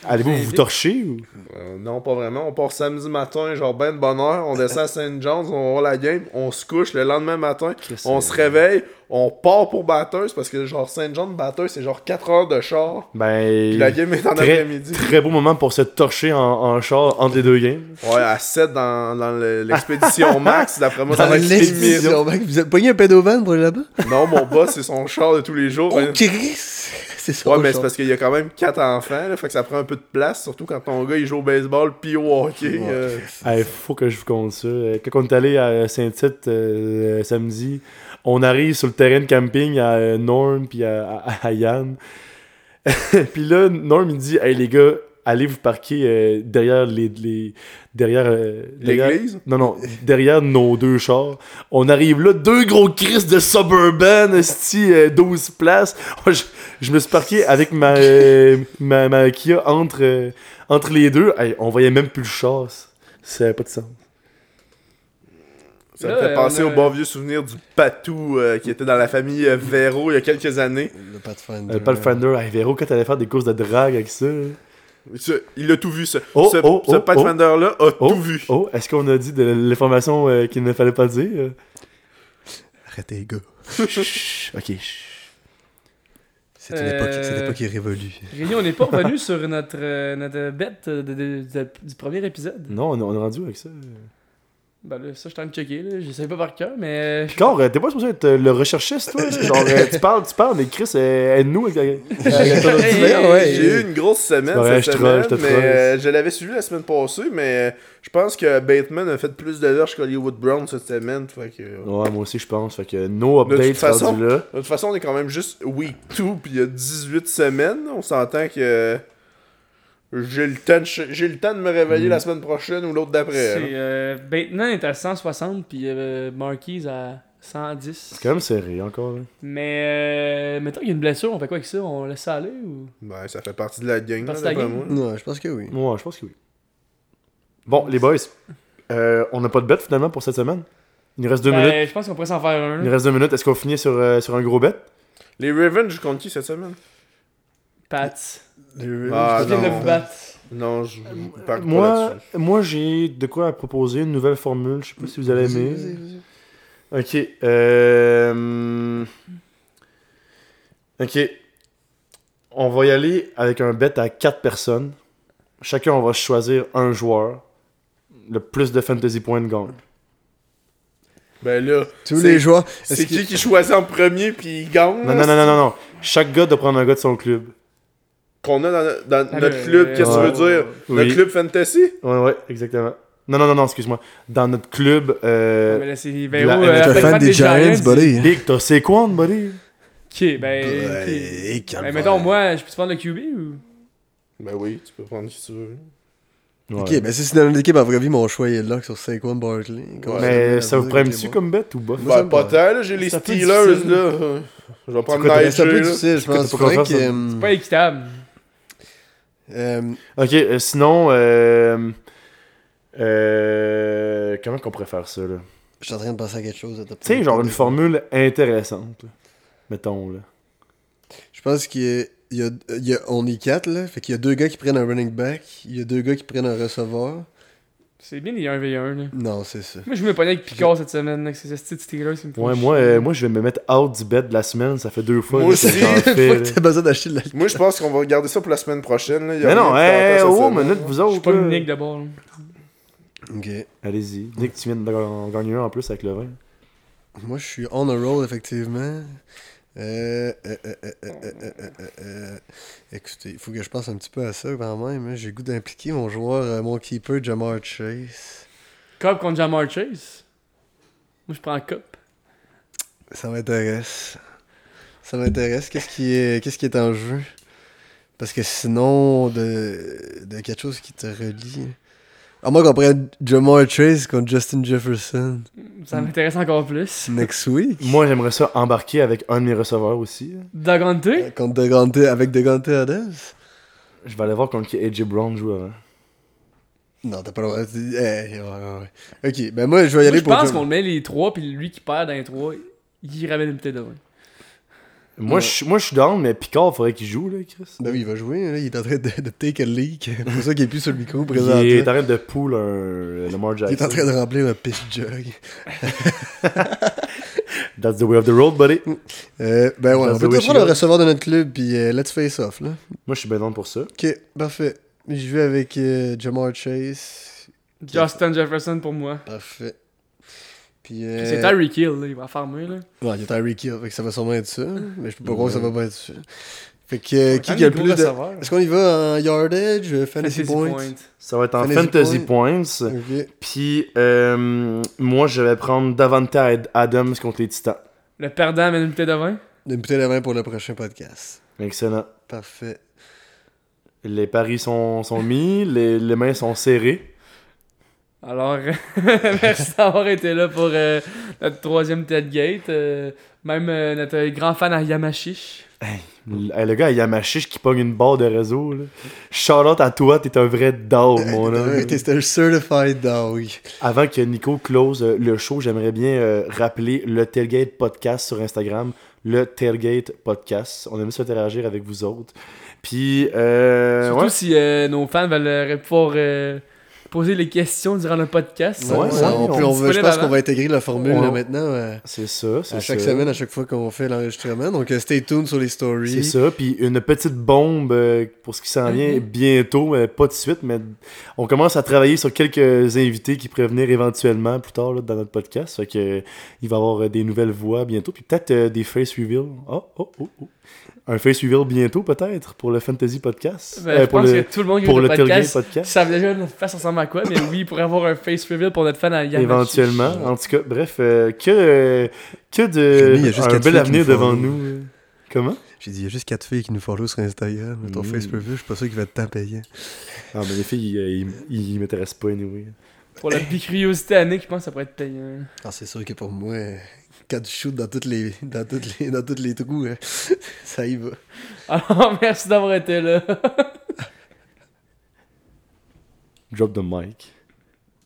Allez-vous vous torcher ou? Euh, non, pas vraiment. On part samedi matin, genre ben de bonne heure. On descend à St. John's, on va voir la game, on se couche le lendemain matin. On se réveille, on part pour Bathurst parce que genre. John Bathurst, c'est genre 4 heures de char. Ben. Puis la game est en très, après-midi. très beau moment pour se torcher en, en char entre les deux games. Ouais, à 7 dans, dans le- l'expédition <laughs> max. D'après moi, ça Dans va être limite. l'expédition, mec, vous avez pogné un pédovan pour aller là-bas? Non, mon boss, c'est son char de tous les jours. Oh. Chris! <laughs> C'est ça. Ouais, mais c'est parce qu'il y a quand même 4 enfants, là, fait que ça prend un peu de place, surtout quand ton gars il joue au baseball puis au hockey. euh. Il faut que je vous compte ça. Euh, Quand on est allé à Saint-Tite euh, samedi, on arrive sur le terrain de camping à euh, Norm puis à, à- à Yann. <laughs> puis là, Norm il dit Hey les gars, allez vous parquer euh, derrière les. les derrière. euh, derrière- L'église? Non, non, derrière nos deux chars. On arrive là, deux gros Chris de Suburban, euh, 12 places. Moi, <laughs> je, je me suis parqué avec ma, ma, ma Kia entre, entre les deux. Hey, on voyait même plus le char. Ça n'avait pas de sens. Ça me fait penser a- au bon vieux souvenir du Patou euh, qui était dans la famille euh, Véro il y a quelques années. Le Pathfinder. Euh, le Fender. Hey, Véro, quand t'allais faire des courses de drague avec ça. Ce- il a tout vu, ce, Oh, ce, oh, ce oh, Pathfinder-là a Oh, tout vu. oh est-ce qu'on a dit de l'information euh, qu'il ne fallait pas dire? Arrêtez, les gars. <laughs> Chut, Ok. chut. C'est une époque, c'est une Euh, époque irrévolue. Rémi, on n'est pas revenu sur notre, euh, notre bête de- de- de- du premier épisode. Non, on, on est rendu avec ça? Ben là, ça, je suis en train de checker, là. Je sais pas par cœur, mais. Picard, euh, t'es pas supposé être euh, le recherchiste, toi? Genre, euh, tu parles, tu parles, mais Chris, euh, aide-nous avec la- avec ton ordinaire, ouais. J'ai eu une grosse semaine vrai, cette je semaine, te mais euh, je l'avais suivi la semaine passée, mais je pense que Bateman a fait plus de verges qu'Hollywood Brown cette semaine. Fait que, euh, Ouais, moi aussi, je pense. Fait que no De toute update façon- rendu là. De toute façon, on est quand même juste week 2, puis il y a 18 semaines. On s'entend que j'ai le, temps de ch- j'ai le temps de me réveiller Mm. la semaine prochaine ou l'autre d'après. C'est. là. Euh, Bateman est à 160, puis euh, Marquise à 110. C'est quand même serré encore. Là. Mais. Euh, mettons qu'il y a une blessure, on fait quoi avec ça? On laisse ça aller ou? Ben, ça fait partie de la gang, là, Partie de la d'après gang? moi. Non, je pense que oui. Ouais, je pense que oui. Bon, les boys, euh, on n'a pas de bet finalement pour cette semaine. Il nous reste deux Ben, minutes. Je pense qu'on pourrait s'en faire un. Il nous reste deux minutes. Est-ce qu'on finit sur, euh, sur un gros bet? Les Revenge contre qui cette semaine? Pats. Ah, Je viens de non. vous battre. Non, je parle pas Moi, moi j'ai de quoi à proposer, une nouvelle formule. Je sais pas si vous allez aimer. Ok. Euh... Ok. On va y aller avec un bet à 4 personnes. Chacun, on va choisir un joueur. Le plus de fantasy points gagne. Ben là, Tous c'est- les joueurs. c'est qui qui choisit en premier puis il gagne non, non, non, non, non. Chaque gars doit prendre un gars de son club. Qu'on a dans, dans Ah, notre le- club, qu'est-ce que tu veux dire? Oui. Notre club fantasy? Ouais, ouais, exactement. Non, non, non, non, excuse-moi. Dans notre club. Mais Euh... là, c'est la- Véro. avec euh, le T'es après fan des Giants, buddy. Big, t'as c'est quoi, buddy? Ok, ben. Ouais, ok. calme Ben, mettons, moi, je peux te prendre le QB ou? Ben oui, tu peux prendre qui tu veux. Ouais. Ok, ben si c'est dans notre équipe à vraie vie, mon choix est là sur Saquon Barkley. Ouais, Mais ça vous prend prend-tu comme bet ou bof? Ben pas tant, là, j'ai les Steelers, là. Je vais prendre C'est Nigel, là. euh, Pas équitable. Euh, Ok, euh, sinon, euh, comment qu'on pourrait faire ça, là? Je suis en train de penser à quelque chose. Tu sais, genre une formule intéressante, là. mettons, là. Je pense qu'il y a, il y a- il y a- on est quatre, là. Fait qu'il y a deux gars qui prennent un running back, il y a deux gars qui prennent un receveur. C'est bien les 1v1, là. Non, c'est ça. Moi, je me pogner avec Picard cette semaine, avec ces petits Steelers Ouais, moi, euh, moi, je vais me mettre out du bet de la semaine, ça fait deux fois Moi aussi. que t'as besoin d'acheter de la. Moi, je pense qu'on va regarder ça pour la semaine prochaine. Là. Il y a Mais non, hey, oh, minute, vous Je autres, suis pas Nick d'abord. Ok. Allez-y. Nick, tu viens de gagner un en plus avec le vin. Moi, je suis on a roll, effectivement. Écoutez, il faut que je pense un petit peu à ça quand même. Hein. J'ai goût d'impliquer mon joueur, euh, mon keeper, Jamar Chase. Cop contre Jamar Chase? Moi, je prends Cop. Ça m'intéresse. Ça m'intéresse. Qu'est-ce qui, est, qu'est-ce qui est en jeu? Parce que sinon, de, de quelque chose qui te relie. Hein. À moins qu'on prenne Jamar Chase contre Justin Jefferson Ça m'intéresse encore plus. next week. Moi, j'aimerais ça embarquer avec un de mes receveurs aussi. Dagante? Euh, Contre Degante, avec Degante Adams? Je vais aller voir contre qui AJ Brown joue avant. Non, t'as pas le droit. Eh, ouais, ouais, ouais. Ok, ben moi, je vais y Moi, aller je pour. pense Jam- qu'on met les trois, puis lui qui perd dans les trois, il ramène une tête de vin. Moi, Ouais. je suis- moi, je suis down, mais Picard, faudrait qu'il joue, là, Chris. Ben oui, il va jouer. Là. Il est en train de, de take a leak. <laughs> C'est pour ça qu'il est plus sur le micro Il présentement. est en train de pull un Lamar Il est Jackson. en train de remplir un piss jug. <laughs> That's the way of the road, buddy. Euh, ben ouais, That's on peut prendre le goes. receveur de notre club, puis euh, let's face off. Là. Moi, je suis bien down pour ça. Ok, parfait. Je vais avec euh, Jamar Chase. Justin Jefferson pour moi. Parfait. Puis. Euh... C'est Tyreek Hill, là, il va farmer. Là. Ouais, il y a Tyreek Hill, fait que ça va sûrement être ça. Mais je peux pas croire que ça va pas être ça. Fait que euh, qui, a le plus de. Est-ce qu'on y va en yardage, euh, fantasy, points? Ça va être en Fantasy fantasy points. Puis, euh, moi, je vais prendre Davante Ad- Adams contre les Titans. Le perdant amène une tête de vin? Une bouteille de vin pour le prochain podcast. Excellent. Parfait. Les paris sont, sont mis, les, les mains sont serrées. Alors, <laughs> merci d'avoir été là pour euh, notre troisième tailgate. Euh, même euh, notre grand fan à Yamashish. Le, hey, le gars à Yamachiche qui pogne une barre de réseau. Là. Out à toi, t'es un vrai dog, mon homme. C'était un certified dog. Avant que Nico close euh, le show, j'aimerais bien euh, rappeler le Tailgate Podcast sur Instagram. Le Tailgate Podcast. On aime ça interagir avec vous autres. Puis, euh, Surtout ouais. si euh, nos fans veulent euh, pouvoir euh, poser les questions durant le podcast. Ouais, Ouais, ouais, on on on veut- je pense qu'on va intégrer la formule On- là, maintenant euh, C'est ça, c'est à chaque ça. semaine, à chaque fois qu'on fait l'enregistrement. Donc, euh, stay tuned sur les stories. C'est ça, puis une petite bombe euh, pour ce qui s'en vient Mhm. bientôt, euh, pas de suite, mais on commence à travailler sur quelques invités qui pourraient venir éventuellement plus tard là, dans notre podcast. Fait que il va y avoir euh, des nouvelles voix bientôt, puis peut-être euh, des face reveals. Oh, oh, oh, oh. Un face reveal bientôt peut-être pour le Fantasy Podcast. Ben, Euh, je pour pense le, que tout le monde qui pour le podcast Podcast. savent déjà notre face ressemble à quoi, mais oui, pour avoir un face reveal pour notre fan à Yann Éventuellement. En tout cas, bref, euh, que, euh, que de mis, il y a juste un quatre bel avenir devant nous. euh. Comment? J'ai dit, il y a juste 4 filles qui nous follow sur Instagram. mais Ton Mm. face review, je suis pas sûr qu'il va être tant payant. Ah, mais les filles, ils, ils, ils m'intéressent pas, anyway. Pour la bicuriosité à Nick, je pense que ça pourrait être payant. Ah, c'est sûr que pour moi, 4 shoots dans toutes les, dans toutes les, dans tous les trous, hein, <laughs> ça y va. Alors, <laughs> merci d'avoir été là. Drop the mic.